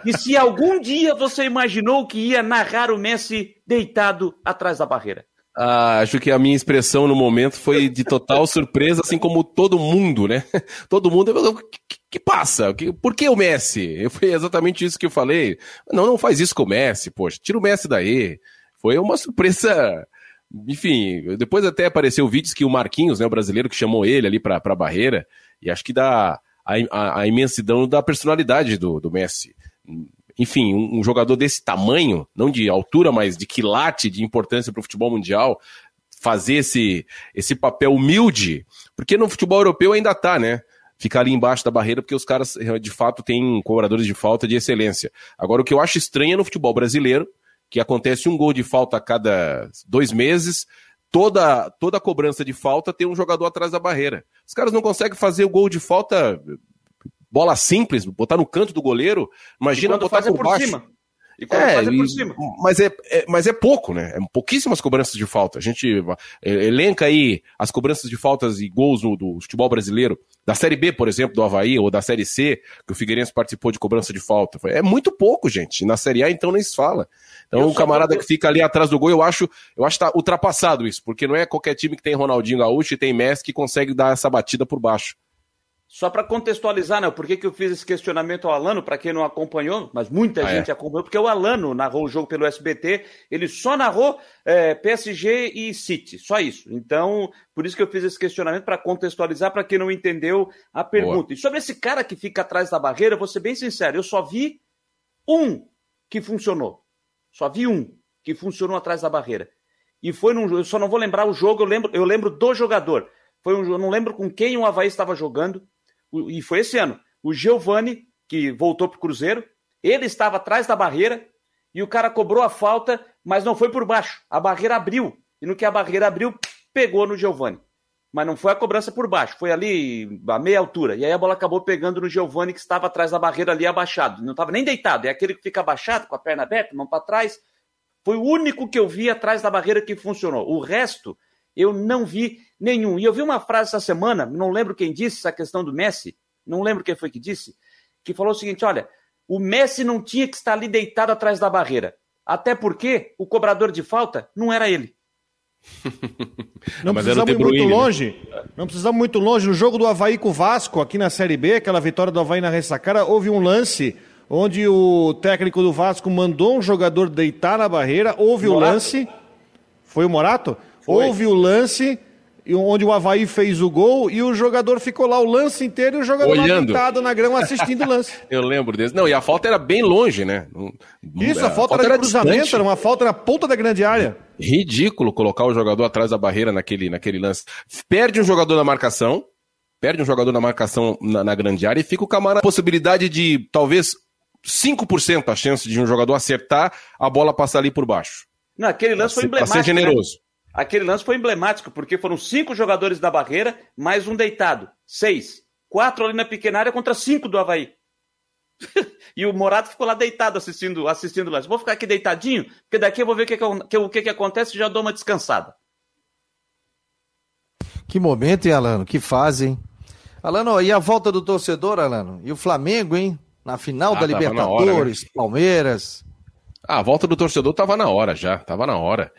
e se algum dia você imaginou que ia narrar o Messi deitado atrás da barreira? Ah, acho que a minha expressão no momento foi de total [LAUGHS] surpresa, assim como todo mundo, né? Todo mundo. O que, que, passa? Por que o Messi? Foi exatamente isso que eu falei. Não, não faz isso com o Messi, poxa, tira o Messi daí. Foi uma surpresa. Enfim, depois até apareceu vídeos que o Marquinhos, né, o brasileiro que chamou ele ali para a barreira, e acho que dá a, a, a imensidão da personalidade do, do Messi. Enfim, um, um, jogador desse tamanho, não de altura, mas de quilate, de importância para o futebol mundial, fazer esse, esse papel humilde, porque no futebol europeu ainda tá, né? Ficar ali embaixo da barreira, porque os caras de fato têm cobradores de falta de excelência. Agora, o que eu acho estranho é no futebol brasileiro, que acontece um gol de falta a cada dois meses, toda, toda cobrança de falta tem um jogador atrás da barreira. Os caras não conseguem fazer o gol de falta, bola simples, botar no canto do goleiro. Imagina botar por, por baixo. Cima. E é, faz é por cima. Mas é, é, mas é pouco, né? É pouquíssimas cobranças de falta. A gente é, elenca aí as cobranças de faltas e gols do, do futebol brasileiro, da Série B, por exemplo, do Havaí, ou da Série C, que o Figueirense participou de cobrança de falta. É muito pouco, gente. Na Série A, então, nem se fala. Então, o um camarada que fica ali atrás do gol, eu acho, eu acho que tá ultrapassado isso, porque não é qualquer time que tem Ronaldinho Gaúcho e tem Messi que consegue dar essa batida por baixo. Só para contextualizar, né? Por que, que eu fiz esse questionamento ao Alano, para quem não acompanhou, mas muita ah, gente é? acompanhou, porque o Alano narrou o jogo pelo SBT, ele só narrou é, PSG e City, só isso. Então, por isso que eu fiz esse questionamento para contextualizar para quem não entendeu a pergunta. Boa. E sobre esse cara que fica atrás da barreira, vou ser bem sincero, eu só vi um que funcionou. Só vi um que funcionou atrás da barreira. E foi num eu só não vou lembrar o jogo, eu lembro, eu lembro do jogador. Foi um, eu não lembro com quem o Havaí estava jogando e foi esse ano. O Giovani, que voltou para o Cruzeiro, ele estava atrás da barreira e o cara cobrou a falta, mas não foi por baixo. A barreira abriu. E no que a barreira abriu, pegou no Giovani. Mas não foi a cobrança por baixo, foi ali a meia altura. E aí a bola acabou pegando no Giovani, que estava atrás da barreira ali abaixado. Não estava nem deitado, é aquele que fica abaixado, com a perna aberta, mão para trás. Foi o único que eu vi atrás da barreira que funcionou. O resto, eu não vi nenhum. E eu vi uma frase essa semana, não lembro quem disse essa questão do Messi, não lembro quem foi que disse, que falou o seguinte: olha, o Messi não tinha que estar ali deitado atrás da barreira. Até porque o cobrador de falta não era ele. [LAUGHS] Não precisamos ir muito né? longe. Não precisamos muito longe. No jogo do Havaí com o Vasco, aqui na Série B, aquela vitória do Havaí na ressacara, houve um lance onde o técnico do Vasco mandou um jogador deitar na barreira. Houve Morato. o lance. Foi o Morato? Foi. Houve o lance onde o Havaí fez o gol e o jogador ficou lá o lance inteiro e o jogador Olhando. deitado na grama assistindo o lance. [LAUGHS] Eu lembro desse. Não, e a falta era bem longe, né? Isso, a, a falta, falta, era de cruzamento, distante. era uma falta na ponta da grande área. Ridículo colocar o jogador atrás da barreira naquele, naquele lance. Perde um jogador na marcação, perde um jogador na marcação na, na grande área e fica o camarada a possibilidade de talvez 5% a chance de um jogador acertar, a bola passar ali por baixo. Não, aquele lance foi emblemático. Pra ser né? generoso. Né? Aquele lance foi emblemático, porque foram cinco jogadores da barreira, mais um deitado. Seis. Quatro ali na pequena área contra cinco do Havaí. [LAUGHS] e o Morato ficou lá deitado assistindo, assistindo o lance. Vou ficar aqui deitadinho, porque daqui eu vou ver o que, que, que, que acontece e já dou uma descansada. Que momento, hein, Alano? Que fase, hein? Alano, e a volta do torcedor, Alano? E o Flamengo, hein? Na final ah, da Libertadores, hora, né? Palmeiras. Ah, a volta do torcedor tava na hora já, tava na hora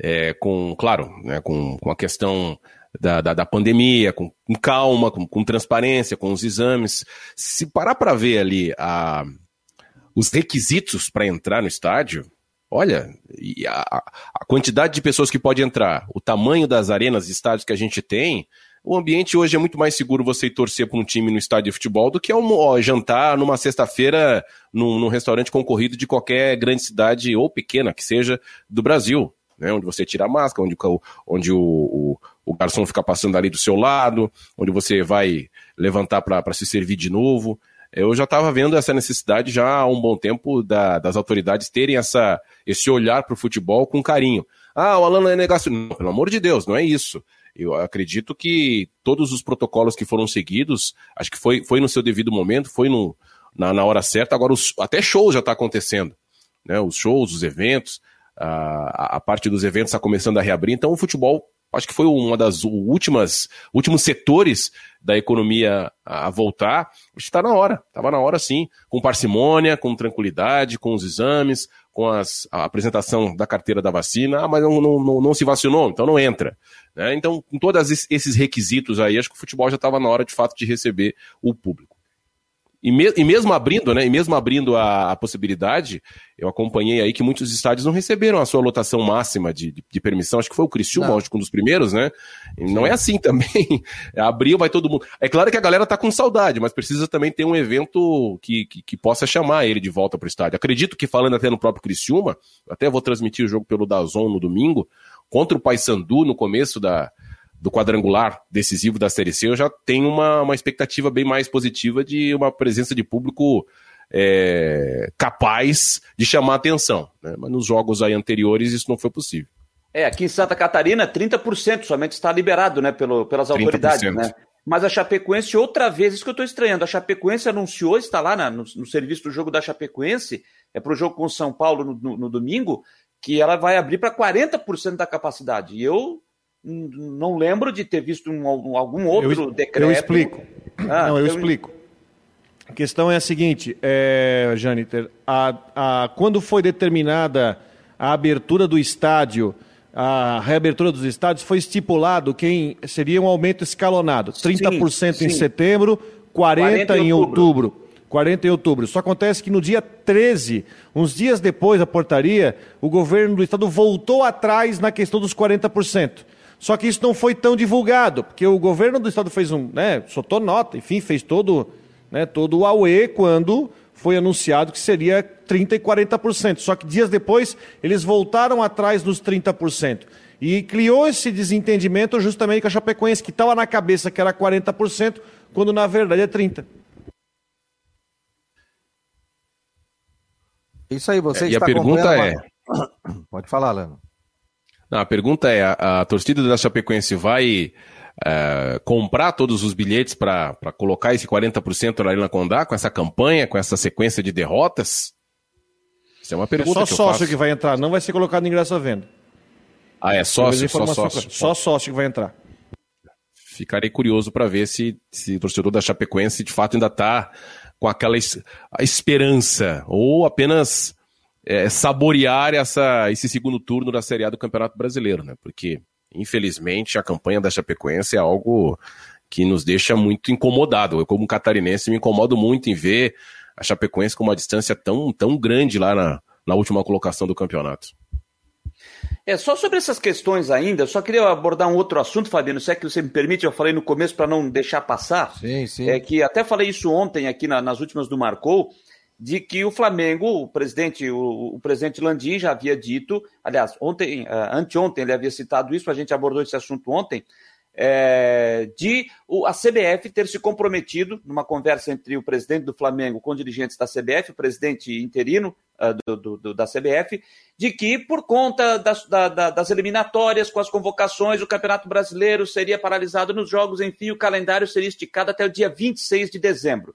é, com, claro, né, com, com a questão da, da, da pandemia, com, com calma, com, com, transparência, com os exames. Se parar para ver ali a, os requisitos para entrar no estádio, olha, a, a, quantidade de pessoas que pode entrar, o tamanho das arenas e estádios que a gente tem, o ambiente hoje é muito mais seguro você ir torcer para um time no estádio de futebol do que um, ó, jantar numa sexta-feira num, num restaurante concorrido de qualquer grande cidade ou pequena que seja do Brasil né, onde você tira a máscara, onde, onde o, o, o garçom fica passando ali do seu lado, onde você vai levantar para se servir de novo. Eu já estava vendo essa necessidade já há um bom tempo da, das autoridades terem essa, esse olhar para o futebol com carinho. Ah, o Alan é negacionista. Pelo amor de Deus, não é isso. Eu acredito que todos os protocolos que foram seguidos, acho que foi, foi no seu devido momento, foi no, na, na hora certa. Agora, os, até shows já está acontecendo. Né? Os shows, os eventos a, a parte dos eventos está começando a reabrir, então o futebol acho que foi uma das últimas últimos setores da economia a voltar. Está na hora, estava na hora sim, com parcimônia, com tranquilidade, com os exames, com as, a apresentação da carteira da vacina, ah, mas não, não, não, se vacinou, então não entra. Né? Então, com todos esses requisitos aí, acho que o futebol já estava na hora de fato de receber o público. E, me, e mesmo abrindo, né? E mesmo abrindo a, a, possibilidade, eu acompanhei aí que muitos estádios não receberam a sua lotação máxima de, de, de permissão. Acho que foi o Criciúma, acho que um dos primeiros, né? E não é assim [LAUGHS] também. Abriu, vai todo mundo. É claro que a galera tá com saudade, mas precisa também ter um evento que, que, que possa chamar ele de volta para o estádio. Acredito que falando até no próprio Criciúma, até vou transmitir o jogo pelo Dazon no domingo, contra o Paysandu no começo da, do quadrangular decisivo da Série C, eu já tenho uma, uma expectativa bem mais positiva de uma presença de público é, capaz de chamar atenção. Né? Mas nos jogos aí anteriores isso não foi possível. É, aqui em Santa Catarina, 30% somente está liberado né, pelo, pelas autoridades. 30%. Né? Mas a Chapecoense, outra vez, isso que eu estou estranhando, a Chapecoense anunciou, está lá na, no, no, serviço do jogo da Chapecoense, é para o jogo com o São Paulo no, no, no domingo, que ela vai abrir para 40% da capacidade. E eu não lembro de ter visto um, algum outro eu, decreto. Eu explico. Ah, não, eu, eu explico. A questão é a seguinte, é, Janiter, a, a, quando foi determinada a abertura do estádio, a reabertura dos estádios, foi estipulado quem seria um aumento escalonado. 30% sim, sim. em setembro, 40%, 40 em outubro. outubro. 40 em outubro. Só acontece que no dia 13, uns dias depois da portaria, o governo do estado voltou atrás na questão dos 40%. Só que isso não foi tão divulgado, porque o governo do estado fez um, né, soltou nota, enfim, fez todo, né, todo o AUE quando foi anunciado que seria 30 e 40%. Só que dias depois eles voltaram atrás dos 30%. E criou esse desentendimento justamente com a Chapecoense, que estava na cabeça que era 40%, quando na verdade é 30%. Isso aí, você é, E a pergunta é. [COUGHS] Pode falar, Lano. Não, a pergunta é: a, a torcida da Chapecoense vai é, comprar todos os bilhetes para colocar esse 40% na Arena Condá com essa campanha, com essa sequência de derrotas? Isso é uma pergunta. É só sócio que vai entrar, não vai ser colocado ingresso à venda. Ah, é sócio, só sócio. Só sócio que vai entrar. Ficarei curioso para ver se, se o torcedor da Chapecoense de fato ainda está com aquela es esperança ou apenas é, saborear essa, esse segundo turno da Série A do Campeonato Brasileiro, né? Porque, infelizmente, a campanha da Chapecoense é algo que nos deixa muito incomodado. Eu, como catarinense, me incomodo muito em ver a Chapecoense com uma distância tão, tão grande lá na, na última colocação do campeonato. É, só sobre essas questões ainda, eu só queria abordar um outro assunto, Fabiano, se é que você me permite, eu falei no começo para não deixar passar. Sim, sim. É que até falei isso ontem aqui na, nas últimas do Marcou, de que o Flamengo, o presidente, o, o presidente Landim já havia dito, aliás, ontem, uh, anteontem ele havia citado isso, a gente abordou esse assunto ontem, é, de a CBF ter se comprometido, numa conversa entre o presidente do Flamengo com dirigentes da CBF, o presidente interino uh, do, do, da CBF, de que por conta das, da, das eliminatórias com as convocações, o Campeonato Brasileiro seria paralisado nos jogos, enfim, o calendário seria esticado até o dia 26 de dezembro.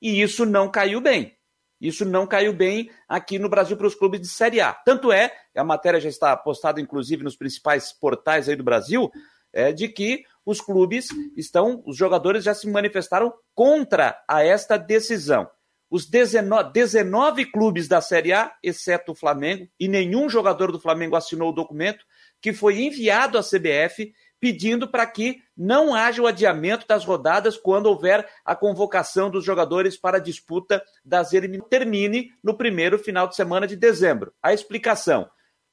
E isso não caiu bem. Isso não caiu bem aqui no Brasil para os clubes de Série A. Tanto é, a matéria já está postada inclusive nos principais portais aí do Brasil, é, de que os clubes estão, os jogadores já se manifestaram contra a esta decisão. Os 19, 19 clubes da Série A, exceto o Flamengo, e nenhum jogador do Flamengo assinou o documento que foi enviado à CBF pedindo para que não haja o adiamento das rodadas quando houver a convocação dos jogadores para a disputa das eliminatórias. Termine no primeiro final de semana de dezembro. A explicação.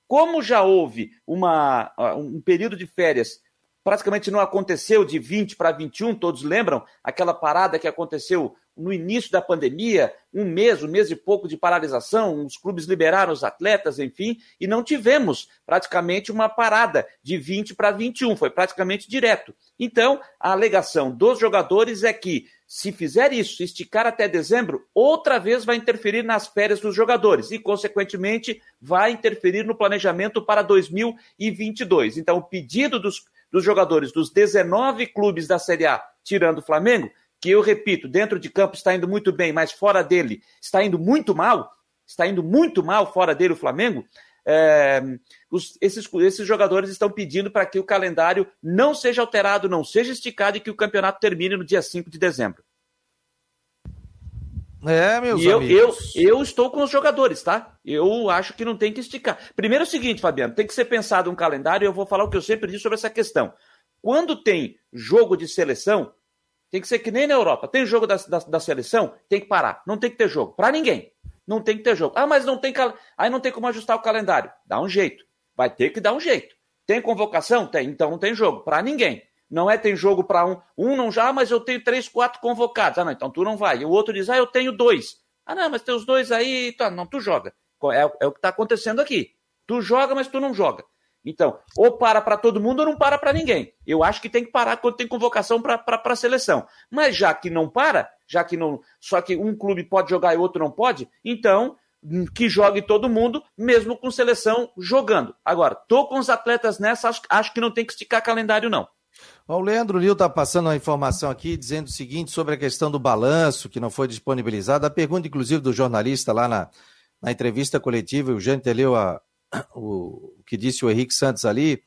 Como já houve uma, um período de férias praticamente não aconteceu de 20 para 21, todos lembram aquela parada que aconteceu no início da pandemia, um mês, um mês e pouco de paralisação, os clubes liberaram os atletas, enfim, e não tivemos praticamente uma parada de 20 para 21, foi praticamente direto. Então, a alegação dos jogadores é que, se fizer isso, se esticar até dezembro, outra vez vai interferir nas férias dos jogadores e, consequentemente, vai interferir no planejamento para 2022. Então, o pedido dos, dos jogadores dos 19 clubes da Série A, tirando o Flamengo, que eu repito, dentro de campo está indo muito bem, mas fora dele está indo muito mal, está indo muito mal fora dele o Flamengo, é, os, esses, esses jogadores estão pedindo para que o calendário não seja alterado, não seja esticado e que o campeonato termine no dia 5 de dezembro. É, meus e amigos. Eu, eu, eu estou com os jogadores, tá? Eu acho que não tem que esticar. Primeiro é o seguinte, Fabiano, tem que ser pensado um calendário e eu vou falar o que eu sempre disse sobre essa questão. Quando tem jogo de seleção, tem que ser que nem na Europa. Tem jogo da, da, da seleção, tem que parar. Não tem que ter jogo. Para ninguém. Não tem que ter jogo. Ah, mas não tem cal... aí não tem como ajustar o calendário. Dá um jeito. Vai ter que dar um jeito. Tem convocação? Tem. Então não tem jogo. Para ninguém. Não é tem jogo para um. Um não já, mas eu tenho três, quatro convocados. Ah, não, então tu não vai. E o outro diz, ah, eu tenho dois. Ah, não, mas tem os dois aí. Tá, não, tu joga. É, é o que está acontecendo aqui. Tu joga, mas tu não joga. Então, ou para para todo mundo ou não para para ninguém. Eu acho que tem que parar quando tem convocação para a seleção. Mas já que não para, já que não. Só que um clube pode jogar e outro não pode, então hum, que jogue todo mundo, mesmo com seleção jogando. Agora, tô com os atletas nessa, acho, acho que não tem que esticar calendário, não. O Leandro Lil está passando uma informação aqui dizendo o seguinte sobre a questão do balanço que não foi disponibilizado. A pergunta, inclusive, do jornalista lá na, na entrevista coletiva, o Jante leu a, [COUGHS] o, o que disse o Henrique Santos ali.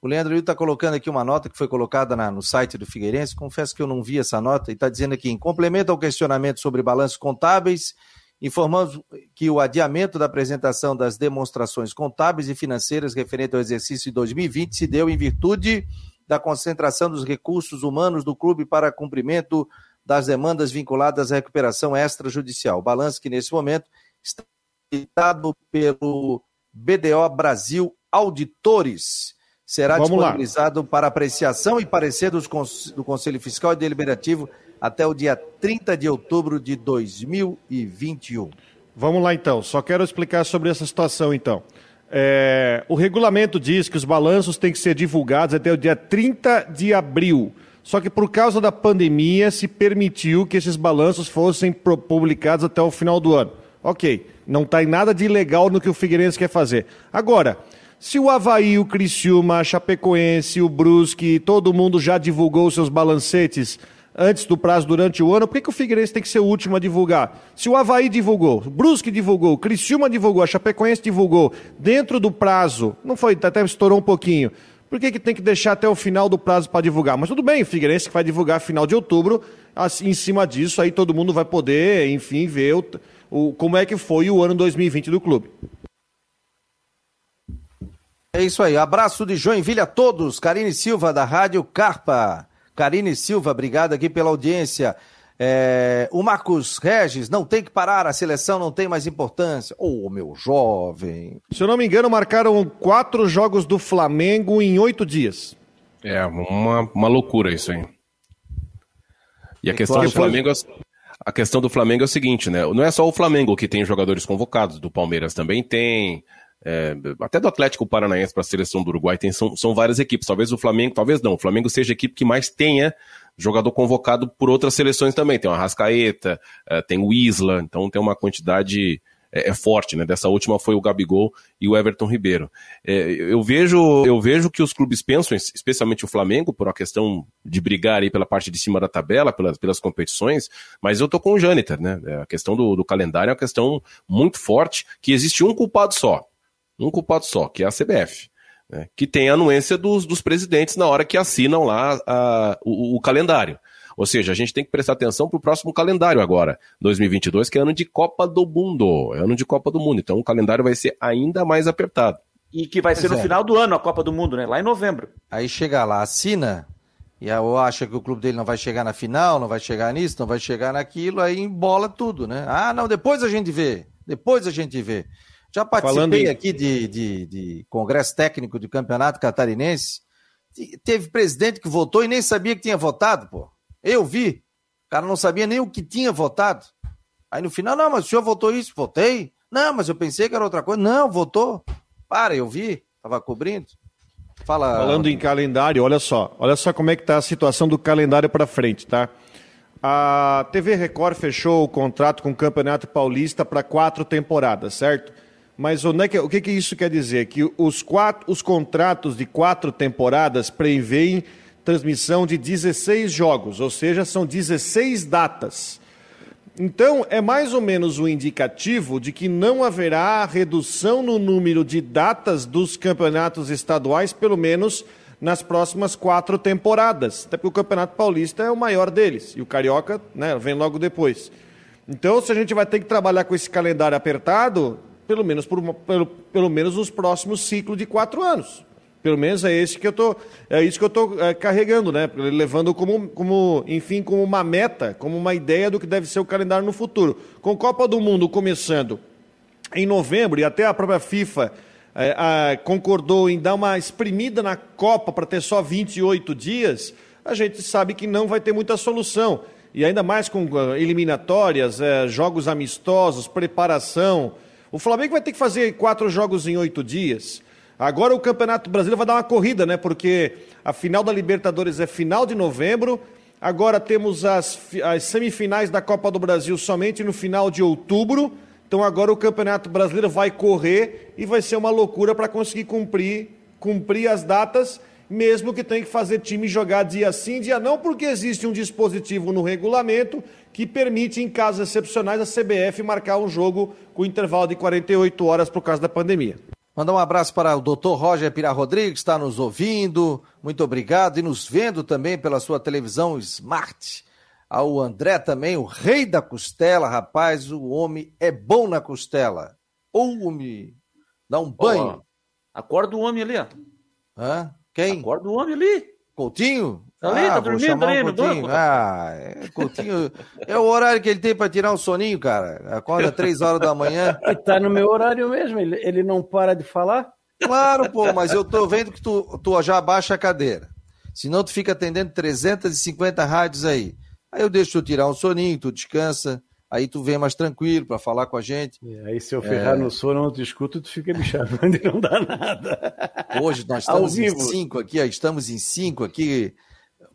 O Leandro está colocando aqui uma nota que foi colocada na, no site do Figueirense. Confesso que eu não vi essa nota e está dizendo aqui: em complemento ao questionamento sobre balanços contábeis, informamos que o adiamento da apresentação das demonstrações contábeis e financeiras referente ao exercício de 2020 se deu em virtude da concentração dos recursos humanos do clube para cumprimento das demandas vinculadas à recuperação extrajudicial. Balanço que, nesse momento, está editado pelo BDO Brasil Auditores. Será Vamos disponibilizado lá. para apreciação e parecer dos, do Conselho Fiscal e Deliberativo até o dia 30 de outubro de 2021. Vamos lá, então. Só quero explicar sobre essa situação, então. É, o regulamento diz que os balanços têm que ser divulgados até o dia 30 de abril. Só que por causa da pandemia se permitiu que esses balanços fossem publicados até o final do ano. Ok, não está em nada de ilegal no que o Figueirense quer fazer. Agora, se o Havaí, o Criciúma, a Chapecoense, o Brusque, todo mundo já divulgou seus balancetes antes do prazo durante o ano, por que, que o Figueirense tem que ser o último a divulgar? Se o Havaí divulgou, o Brusque divulgou, o Criciúma divulgou, a Chapecoense divulgou, dentro do prazo, não foi, até estourou um pouquinho, por que, que tem que deixar até o final do prazo para divulgar? Mas tudo bem, o Figueirense que vai divulgar final de outubro, assim, em cima disso aí todo mundo vai poder, enfim, ver o, o, como é que foi o ano 2020 do clube. É isso aí. Abraço de Joinville a todos. Karine Silva, da Rádio Carpa. Karine Silva, obrigado aqui pela audiência. É, o Marcos Regis, não tem que parar, a seleção não tem mais importância. Ô, oh, meu jovem. Se eu não me engano, marcaram quatro jogos do Flamengo em oito dias. É, uma, uma loucura isso aí. E a questão do Flamengo. A questão do Flamengo é o seguinte, né? Não é só o Flamengo que tem jogadores convocados, do Palmeiras também tem, é, até do Atlético Paranaense para a seleção do Uruguai, tem, são, são várias equipes. Talvez o Flamengo, talvez não, o Flamengo seja a equipe que mais tenha jogador convocado por outras seleções também. Tem o Arrascaeta, é, tem o Isla, então tem uma quantidade é, é, forte, né? Dessa última foi o Gabigol e o Everton Ribeiro. É, eu, vejo, eu vejo que os clubes pensam, especialmente o Flamengo, por uma questão de brigar aí pela parte de cima da tabela, pelas, pelas competições, mas eu tô com o Jâniter, né? É, a questão do, do calendário é uma questão muito forte, que existe um culpado só, um culpado só, que é a CBF. Né, que tem a anuência dos, dos presidentes na hora que assinam lá a, o, o, calendário. Ou seja, a gente tem que prestar atenção para o próximo calendário agora, 2022, que é ano de Copa do Mundo. É ano de Copa do Mundo. Então o calendário vai ser ainda mais apertado. E que vai pois ser no é. final do ano a Copa do Mundo, né? Lá em novembro. Aí chega lá, assina, e eu acha que o clube dele não vai chegar na final, não vai chegar nisso, não vai chegar naquilo, aí embola tudo, né? Ah, não, depois a gente vê. Depois a gente vê. Já participei aqui de, de, de, congresso técnico de campeonato catarinense. Teve presidente que votou e nem sabia que tinha votado, pô. Eu vi. O cara não sabia nem o que tinha votado. Aí no final, não, mas o senhor votou isso? Votei. Não, mas eu pensei que era outra coisa. Não, votou. Para, eu vi. Tava cobrindo. Fala. Falando em calendário, olha só. Olha só como é que tá a situação do calendário para frente, tá? A TV Record fechou o contrato com o Campeonato Paulista para quatro temporadas, certo? Mas é o que, que isso quer dizer? Que os, quatro, os contratos de quatro temporadas preveem transmissão de 16 jogos, ou seja, são 16 datas. Então, é mais ou menos o um indicativo de que não haverá redução no número de datas dos campeonatos estaduais, pelo menos nas próximas quatro temporadas. Até porque o Campeonato Paulista é o maior deles, e o Carioca né, vem logo depois. Então, se a gente vai ter que trabalhar com esse calendário apertado, pelo menos, por pelo, pelo menos nos próximos ciclos de quatro anos. Pelo menos é esse que eu tô, é isso que eu estou é, carregando, né? Levando como, como, enfim, como uma meta, como uma ideia do que deve ser o calendário no futuro. Com Copa do Mundo começando em novembro e até a própria FIFA é, a, concordou em dar uma exprimida na Copa para ter só 28 dias, a gente sabe que não vai ter muita solução. E ainda mais com uh, eliminatórias, é, jogos amistosos, preparação. O Flamengo vai ter que fazer quatro jogos em oito dias. Agora o Campeonato Brasileiro vai dar uma corrida, né? Porque a final da Libertadores é final de novembro. Agora temos as, as semifinais da Copa do Brasil somente no final de outubro. Então agora o Campeonato Brasileiro vai correr e vai ser uma loucura para conseguir cumprir, cumprir as datas mesmo que tenha que fazer time jogar dia sim, dia não, porque existe um dispositivo no regulamento que permite, em casos excepcionais, a CBF marcar um jogo com intervalo de 48 horas por causa da pandemia. Mandar um abraço para o doutor Roger Pira Rodrigues, que está nos ouvindo. Muito obrigado. E nos vendo também pela sua televisão Smart. Ao André também, o rei da costela, rapaz. O homem é bom na costela. Ou homem dá um banho. acorda o homem ali, ó. Hã? Quem? Acorda o homem ali. Coutinho? Tá ali, ah, tá dormindo ali no Coutinho. banco. Ah, é, Coutinho. É o horário que ele tem para tirar um soninho, cara. Acorda três horas da manhã. Ele [LAUGHS] tá no meu horário mesmo, ele, ele não para de falar. Claro, pô, mas eu tô vendo que tu, tu já abaixa a cadeira. Senão tu fica atendendo 350 rádios aí. Aí eu deixo tu tirar um soninho, tu descansa, aí tu vem mais tranquilo para falar com a gente. E aí se eu ferrar no sono, não te escuto, tu fica me chamando e não dá nada. Hoje nós estamos em cinco aqui, estamos em cinco aqui.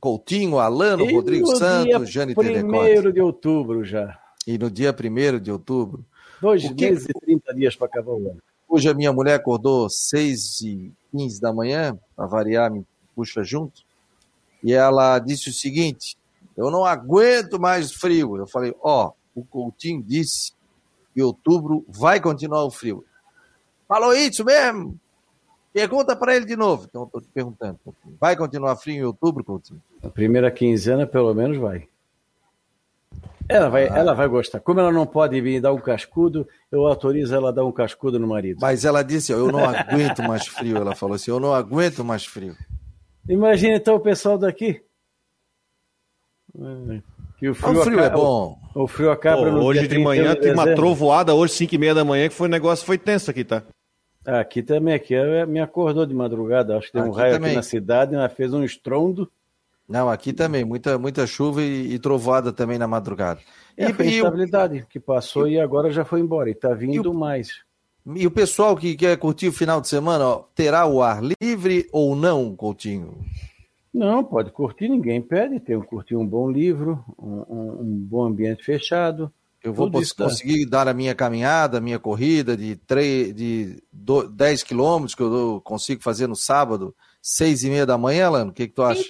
Coutinho, Alano, E Rodrigo Santos, Jane Telecorte. primeiro de outubro já. E no dia 1 de outubro, Dois que- meses e 30 dias para acabar o ano. hoje a minha mulher acordou 6 e 15 da manhã, para variar, me puxa junto, e ela disse o seguinte, eu não aguento mais frio. Eu falei, ó, o Coutinho disse que outubro vai continuar o frio. Falou isso mesmo? Pergunta para ele de novo. Então, estou te perguntando. Vai continuar frio em outubro, Coutinho? A primeira quinzena, pelo menos, vai. Ela vai, Ah. ela vai gostar. Como ela não pode me dar um cascudo, eu autorizo ela a dar um cascudo no marido. Mas ela disse, ó, eu não aguento mais frio. Ela falou assim, eu não aguento mais frio. Imagina então o pessoal daqui. Que o O frio, frio é acaba- bom. O frio acaba Pô, no hoje dia de 31 manhã tem uma trovoada, hoje 5 e meia da manhã, que foi um negócio, foi tenso aqui, tá? Aqui também, aqui eh, me acordou de madrugada. Acho que tem um raio também. aqui na cidade, ela fez um estrondo. Não, aqui também, muita, muita chuva e, e trovoada também na madrugada. E, E, e o, instabilidade que passou e agora já foi embora. E está vindo mais. e o pessoal que quer curtir o final de semana, ó, terá o ar livre ou não, Coutinho? Não, pode curtir, ninguém pede. Tem que curtir um bom livro, um, um- um bom ambiente fechado. Eu vou tá. conseguir dar a minha caminhada, a minha corrida de, 3, de do- 10 quilômetros que eu consigo fazer no sábado, 6 e meia da manhã, Lano? O que, que tu acha?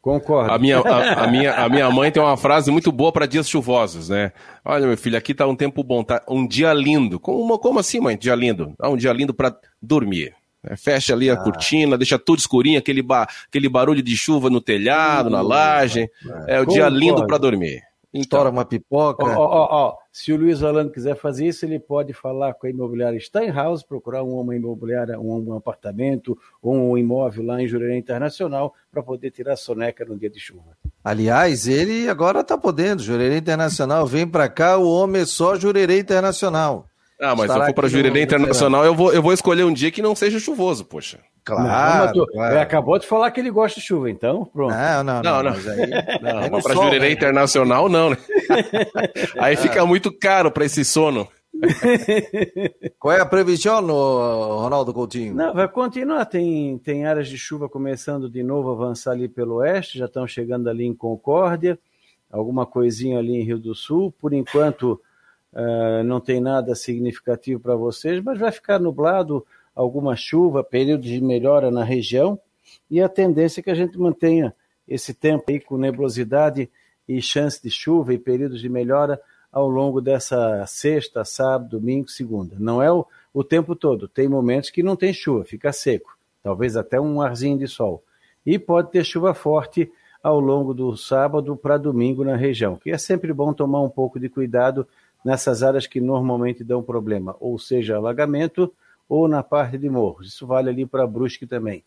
Concordo. A minha, a, a minha, a minha mãe tem uma frase muito boa para dias chuvosos, né? Olha, meu filho, aqui tá um tempo bom, tá um dia lindo. Como, como assim, mãe? Dia lindo? Ah, um dia lindo para dormir. É, Fecha ali a cortina, deixa tudo escurinho, aquele, ba aquele barulho de chuva no telhado, na laje. É o dia Concordo. lindo para dormir. Então, Estoura uma pipoca. Ó, ó, ó, se o Luiz Orlando quiser fazer isso, ele pode falar com a imobiliária Steinhaus, procurar uma imobiliária, um, um apartamento ou um imóvel lá em Jurerê Internacional para poder tirar soneca no dia de chuva. Aliás, ele agora tá podendo. Jurerê Internacional, vem pra cá, o homem é só Jurerê Internacional. Ah, mas se eu for para Jurerê Internacional, eu vou, eu vou escolher um dia que não seja chuvoso, poxa. Claro, tu- claro. Ele acabou de falar que ele gosta de chuva, então pronto. Não, não, não. Não, não. mas aí- [LAUGHS] Não, aí mas para Jurerê né? Internacional, não, né? [LAUGHS] Aí fica muito caro para esse sono. [LAUGHS] Qual é a previsão, no Ronaldo Coutinho? Não, vai continuar. Tem, tem áreas de chuva começando de novo a avançar ali pelo oeste, já estão chegando ali em Concórdia, alguma coisinha ali em Rio do Sul. Por enquanto, eh, não tem nada significativo para vocês, mas vai ficar nublado, alguma chuva, período de melhora na região, e a tendência é que a gente mantenha esse tempo aí com nebulosidade e chance de chuva e períodos de melhora ao longo dessa sexta, sábado, domingo, segunda. Não é o, o tempo todo, tem momentos que não tem chuva, fica seco, talvez até um arzinho de sol. E pode ter chuva forte ao longo do sábado para domingo na região, que é sempre bom tomar um pouco de cuidado nessas áreas que normalmente dão problema, ou seja, alagamento ou na parte de morros. Isso vale ali para Brusque também.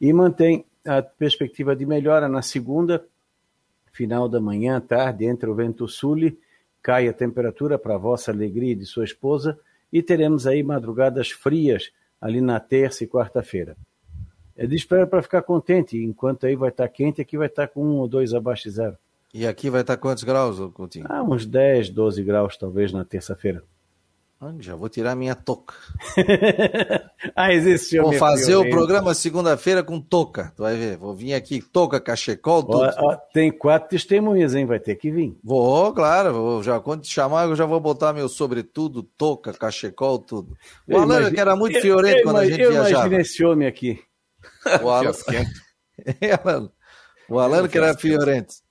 E mantém a perspectiva de melhora na segunda, final da manhã, tarde, entre o vento sul, cai a temperatura para a vossa alegria e de sua esposa, e teremos aí madrugadas frias ali na terça e quarta-feira. É de espera para ficar contente, enquanto aí vai estar quente, aqui vai estar com um ou dois abaixo de zero. E aqui vai estar quantos graus, Coutinho? Ah, uns 10, 12 graus talvez na terça-feira. Já vou tirar minha touca. [LAUGHS] ah, existe Vou fazer o programa segunda-feira com touca. Tu vai ver. Vou vir aqui, touca, cachecol, tudo. Ó, ó, tem quatro testemunhas, hein? Vai ter que vir. Vou, claro. Vou, já, quando te chamar, eu já vou botar meu sobretudo, touca, cachecol, tudo. O Eu Alan, imagi- que era muito eu- fiorento eu quando a gente eu viajava. imaginei esse homem aqui. O Alan, [LAUGHS] é, Alan. O Alan que era Fiorentes.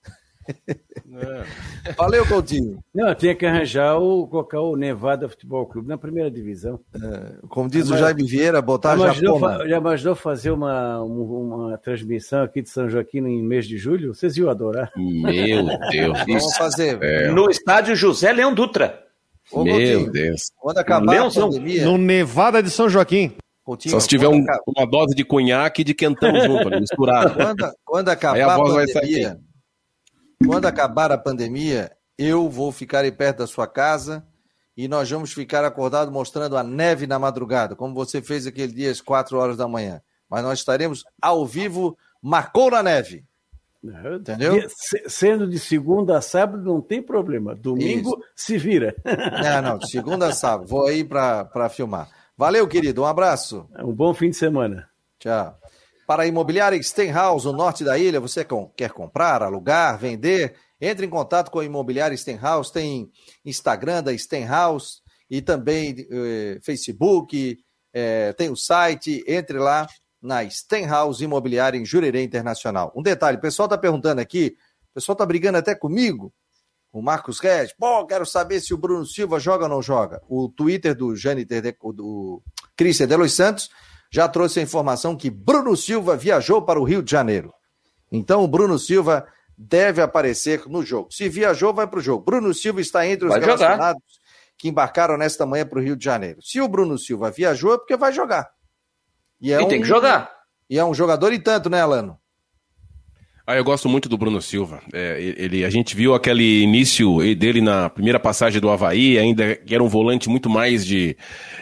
É. Valeu, Coutinho. Não, tinha que arranjar o, colocar o Nevada Futebol Clube na primeira divisão. É, como diz o Jaime Vieira, botar já imaginou, Japão, já imaginou fazer uma, uma, uma, transmissão aqui de São Joaquim em mês de julho? Vocês iam adorar. Meu Deus. Vamos fazer. É. No estádio José Leão Dutra. Ô, Meu Coutinho, Deus. Quando acabar a pandemia... No Nevada de São Joaquim. Coutinho, Só se tiver um, uma dose de cunhaque e de quentão junto, misturado. Quando, quando acabar a, a pandemia, quando acabar a pandemia, eu vou ficar aí perto da sua casa e nós vamos ficar acordados mostrando a neve na madrugada, como você fez aquele dia às 4 horas da manhã. Mas nós estaremos ao vivo, marcou na neve. Entendeu? Sendo de segunda a sábado, não tem problema. Domingo Isso. se vira. [LAUGHS] Não, não, de segunda a sábado. Vou aí para filmar. Valeu, querido. Um abraço. Um bom fim de semana. Tchau. Para a imobiliária Stenhouse, no norte da ilha, você quer comprar, alugar, vender? Entre em contato com a imobiliária Stenhouse, tem Instagram da Stenhouse e também eh, Facebook, eh, tem o site, entre lá na Stenhouse Imobiliária em Jurerê Internacional. Um detalhe, o pessoal está perguntando aqui, o pessoal está brigando até comigo, o Marcos Regis, pô, quero saber se o Bruno Silva joga ou não joga. O Twitter do Jâniter, do Cristian Delos Santos, já trouxe a informação que Bruno Silva viajou para o Rio de Janeiro. Então o Bruno Silva deve aparecer no jogo. Se viajou, vai para o jogo. Bruno Silva está entre os vai relacionados jogar. que embarcaram nesta manhã para o Rio de Janeiro. Se o Bruno Silva viajou, é porque vai jogar. E, é e um... tem que jogar. E é um jogador e tanto, né, Alano? Ah, eu gosto muito do Bruno Silva. É, ele, a gente viu aquele início dele na primeira passagem do Havaí, ainda era um volante muito mais de,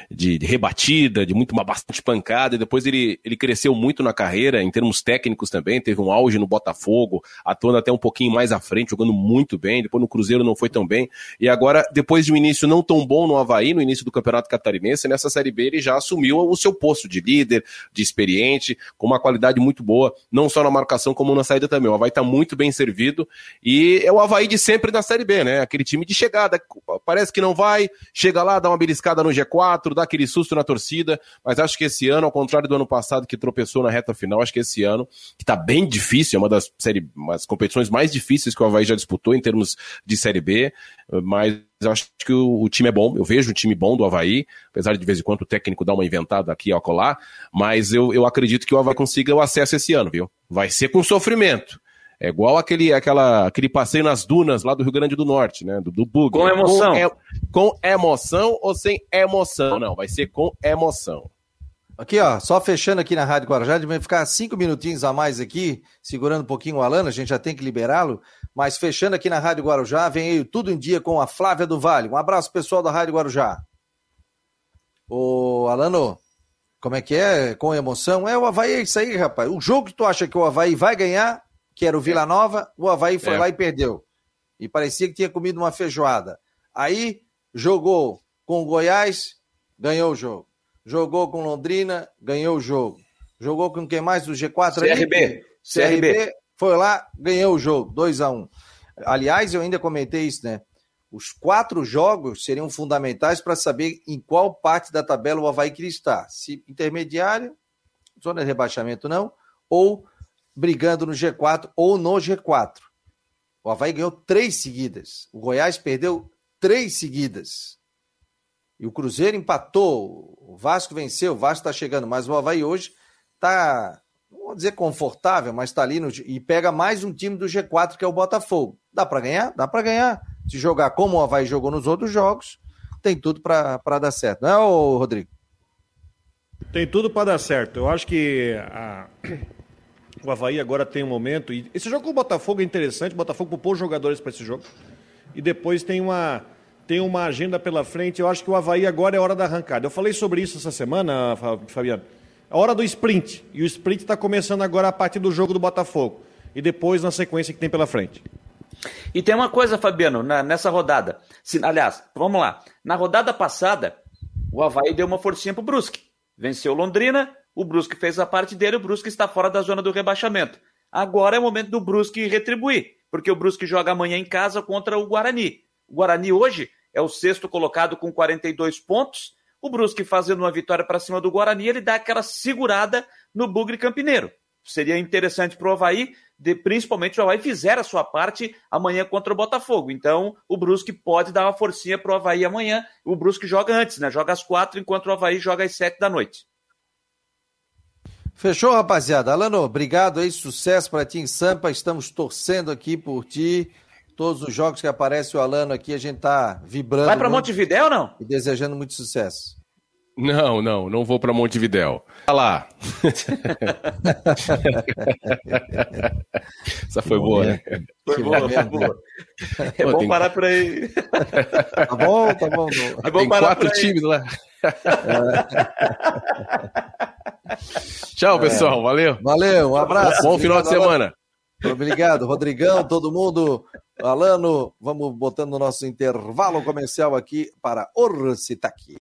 de, de rebatida, de muito bastante pancada, e depois ele, ele cresceu muito na carreira, em termos técnicos também, teve um auge no Botafogo, atuando até um pouquinho mais à frente, jogando muito bem, depois no Cruzeiro não foi tão bem, e agora, depois de um início não tão bom no Havaí, no início do Campeonato Catarinense, nessa Série B ele já assumiu o seu posto de líder, de experiente, com uma qualidade muito boa, não só na marcação como na saída também. O Havaí está muito bem servido e é o Havaí de sempre da Série B, né? Aquele time de chegada. Parece que não vai, chega lá, dá uma beliscada no G4, dá aquele susto na torcida, mas acho que esse ano, ao contrário do ano passado que tropeçou na reta final, acho que esse ano, que está bem difícil, é uma das série, umas competições mais difíceis que o Havaí já disputou em termos de Série B, mas eu acho que o, o, time é bom, eu vejo um time bom do Havaí, apesar de de vez em quando o técnico dar uma inventada aqui ao colar, mas eu, eu acredito que o Havaí consiga o acesso esse ano, viu? Vai ser com sofrimento, é igual aquele, aquela, aquele passeio nas dunas lá do Rio Grande do Norte, né? Do, do bug. Com emoção. Com, é, com emoção ou sem emoção? Não, vai ser com emoção. Aqui, ó, só fechando aqui na Rádio Guarujá, vai ficar cinco minutinhos a mais aqui, segurando um pouquinho o Alano, a gente já tem que liberá-lo, mas fechando aqui na Rádio Guarujá, vem aí tudo em dia com a Flávia do Vale. Um abraço, pessoal da Rádio Guarujá. Ô, Alano, como é que é? Com emoção? É, o Havaí é isso aí, rapaz. O jogo que tu acha que o Havaí vai ganhar, que era o Vila Nova, o Havaí foi é. lá e perdeu. E parecia que tinha comido uma feijoada. Aí jogou com o Goiás, ganhou o jogo. Jogou com Londrina, ganhou o jogo. Jogou com quem mais do G4 CRB. CRB. CRB foi lá, ganhou o jogo, 2 a 1 um. Aliás, eu ainda comentei isso, né? Os quatro jogos seriam fundamentais para saber em qual parte da tabela o Havaí queria estar. Se intermediário, zona de rebaixamento não, ou brigando no G4 ou no G4. O Havaí ganhou três seguidas. O Goiás perdeu três seguidas. E o Cruzeiro empatou. O Vasco venceu. O Vasco está chegando. Mas o Havaí hoje está, não vou dizer confortável, mas está ali no, e pega mais um time do G4 que é o Botafogo. Dá para ganhar? Dá para ganhar. Se jogar como o Havaí jogou nos outros jogos, tem tudo para dar certo. Não é, Rodrigo? Tem tudo para dar certo. Eu acho que a, o Havaí agora tem um momento. E esse jogo com o Botafogo é interessante. O Botafogo poupou jogadores para esse jogo. E depois tem uma, tem uma agenda pela frente. Eu acho que o Havaí agora é hora da arrancada. Eu falei sobre isso essa semana, Fabiano. A hora do sprint. E o sprint está começando agora a partir do jogo do Botafogo. E depois na sequência que tem pela frente. E tem uma coisa, Fabiano, na, nessa rodada. Se, aliás, vamos lá. Na rodada passada, o Havaí deu uma forcinha pro Brusque. Venceu Londrina, o Brusque fez a parte dele, o Brusque está fora da zona do rebaixamento. Agora é o momento do Brusque retribuir, porque o Brusque joga amanhã em casa contra o Guarani. O Guarani hoje é o sexto colocado com 42 pontos. O Brusque fazendo uma vitória para cima do Guarani, ele dá aquela segurada no Bugre Campineiro. Seria interessante para o Havaí, de, principalmente o Havaí fizer a sua parte amanhã contra o Botafogo. Então, o Brusque pode dar uma forcinha para o Havaí amanhã. O Brusque joga antes, né? Joga às quatro, enquanto o Havaí joga às sete da noite. Fechou, rapaziada. Alano, obrigado aí, sucesso para ti em Sampa. Estamos torcendo aqui por ti. Todos os jogos que aparece o Alano aqui, a gente tá vibrando. Vai para Montevidéu ou não? E desejando muito sucesso. Não, não, não vou para Montevidéu. Tá lá. [LAUGHS] Essa foi boa, né? Foi boa, foi boa. É Pô, bom tem... parar por aí. Tá bom, tá bom. É bom tem quatro times lá. [LAUGHS] Tchau, pessoal. Valeu. Valeu, um abraço. Bom final de semana. Obrigado, Rodrigão, todo mundo. Alano, vamos botando nosso intervalo comercial aqui para Orcitaqui.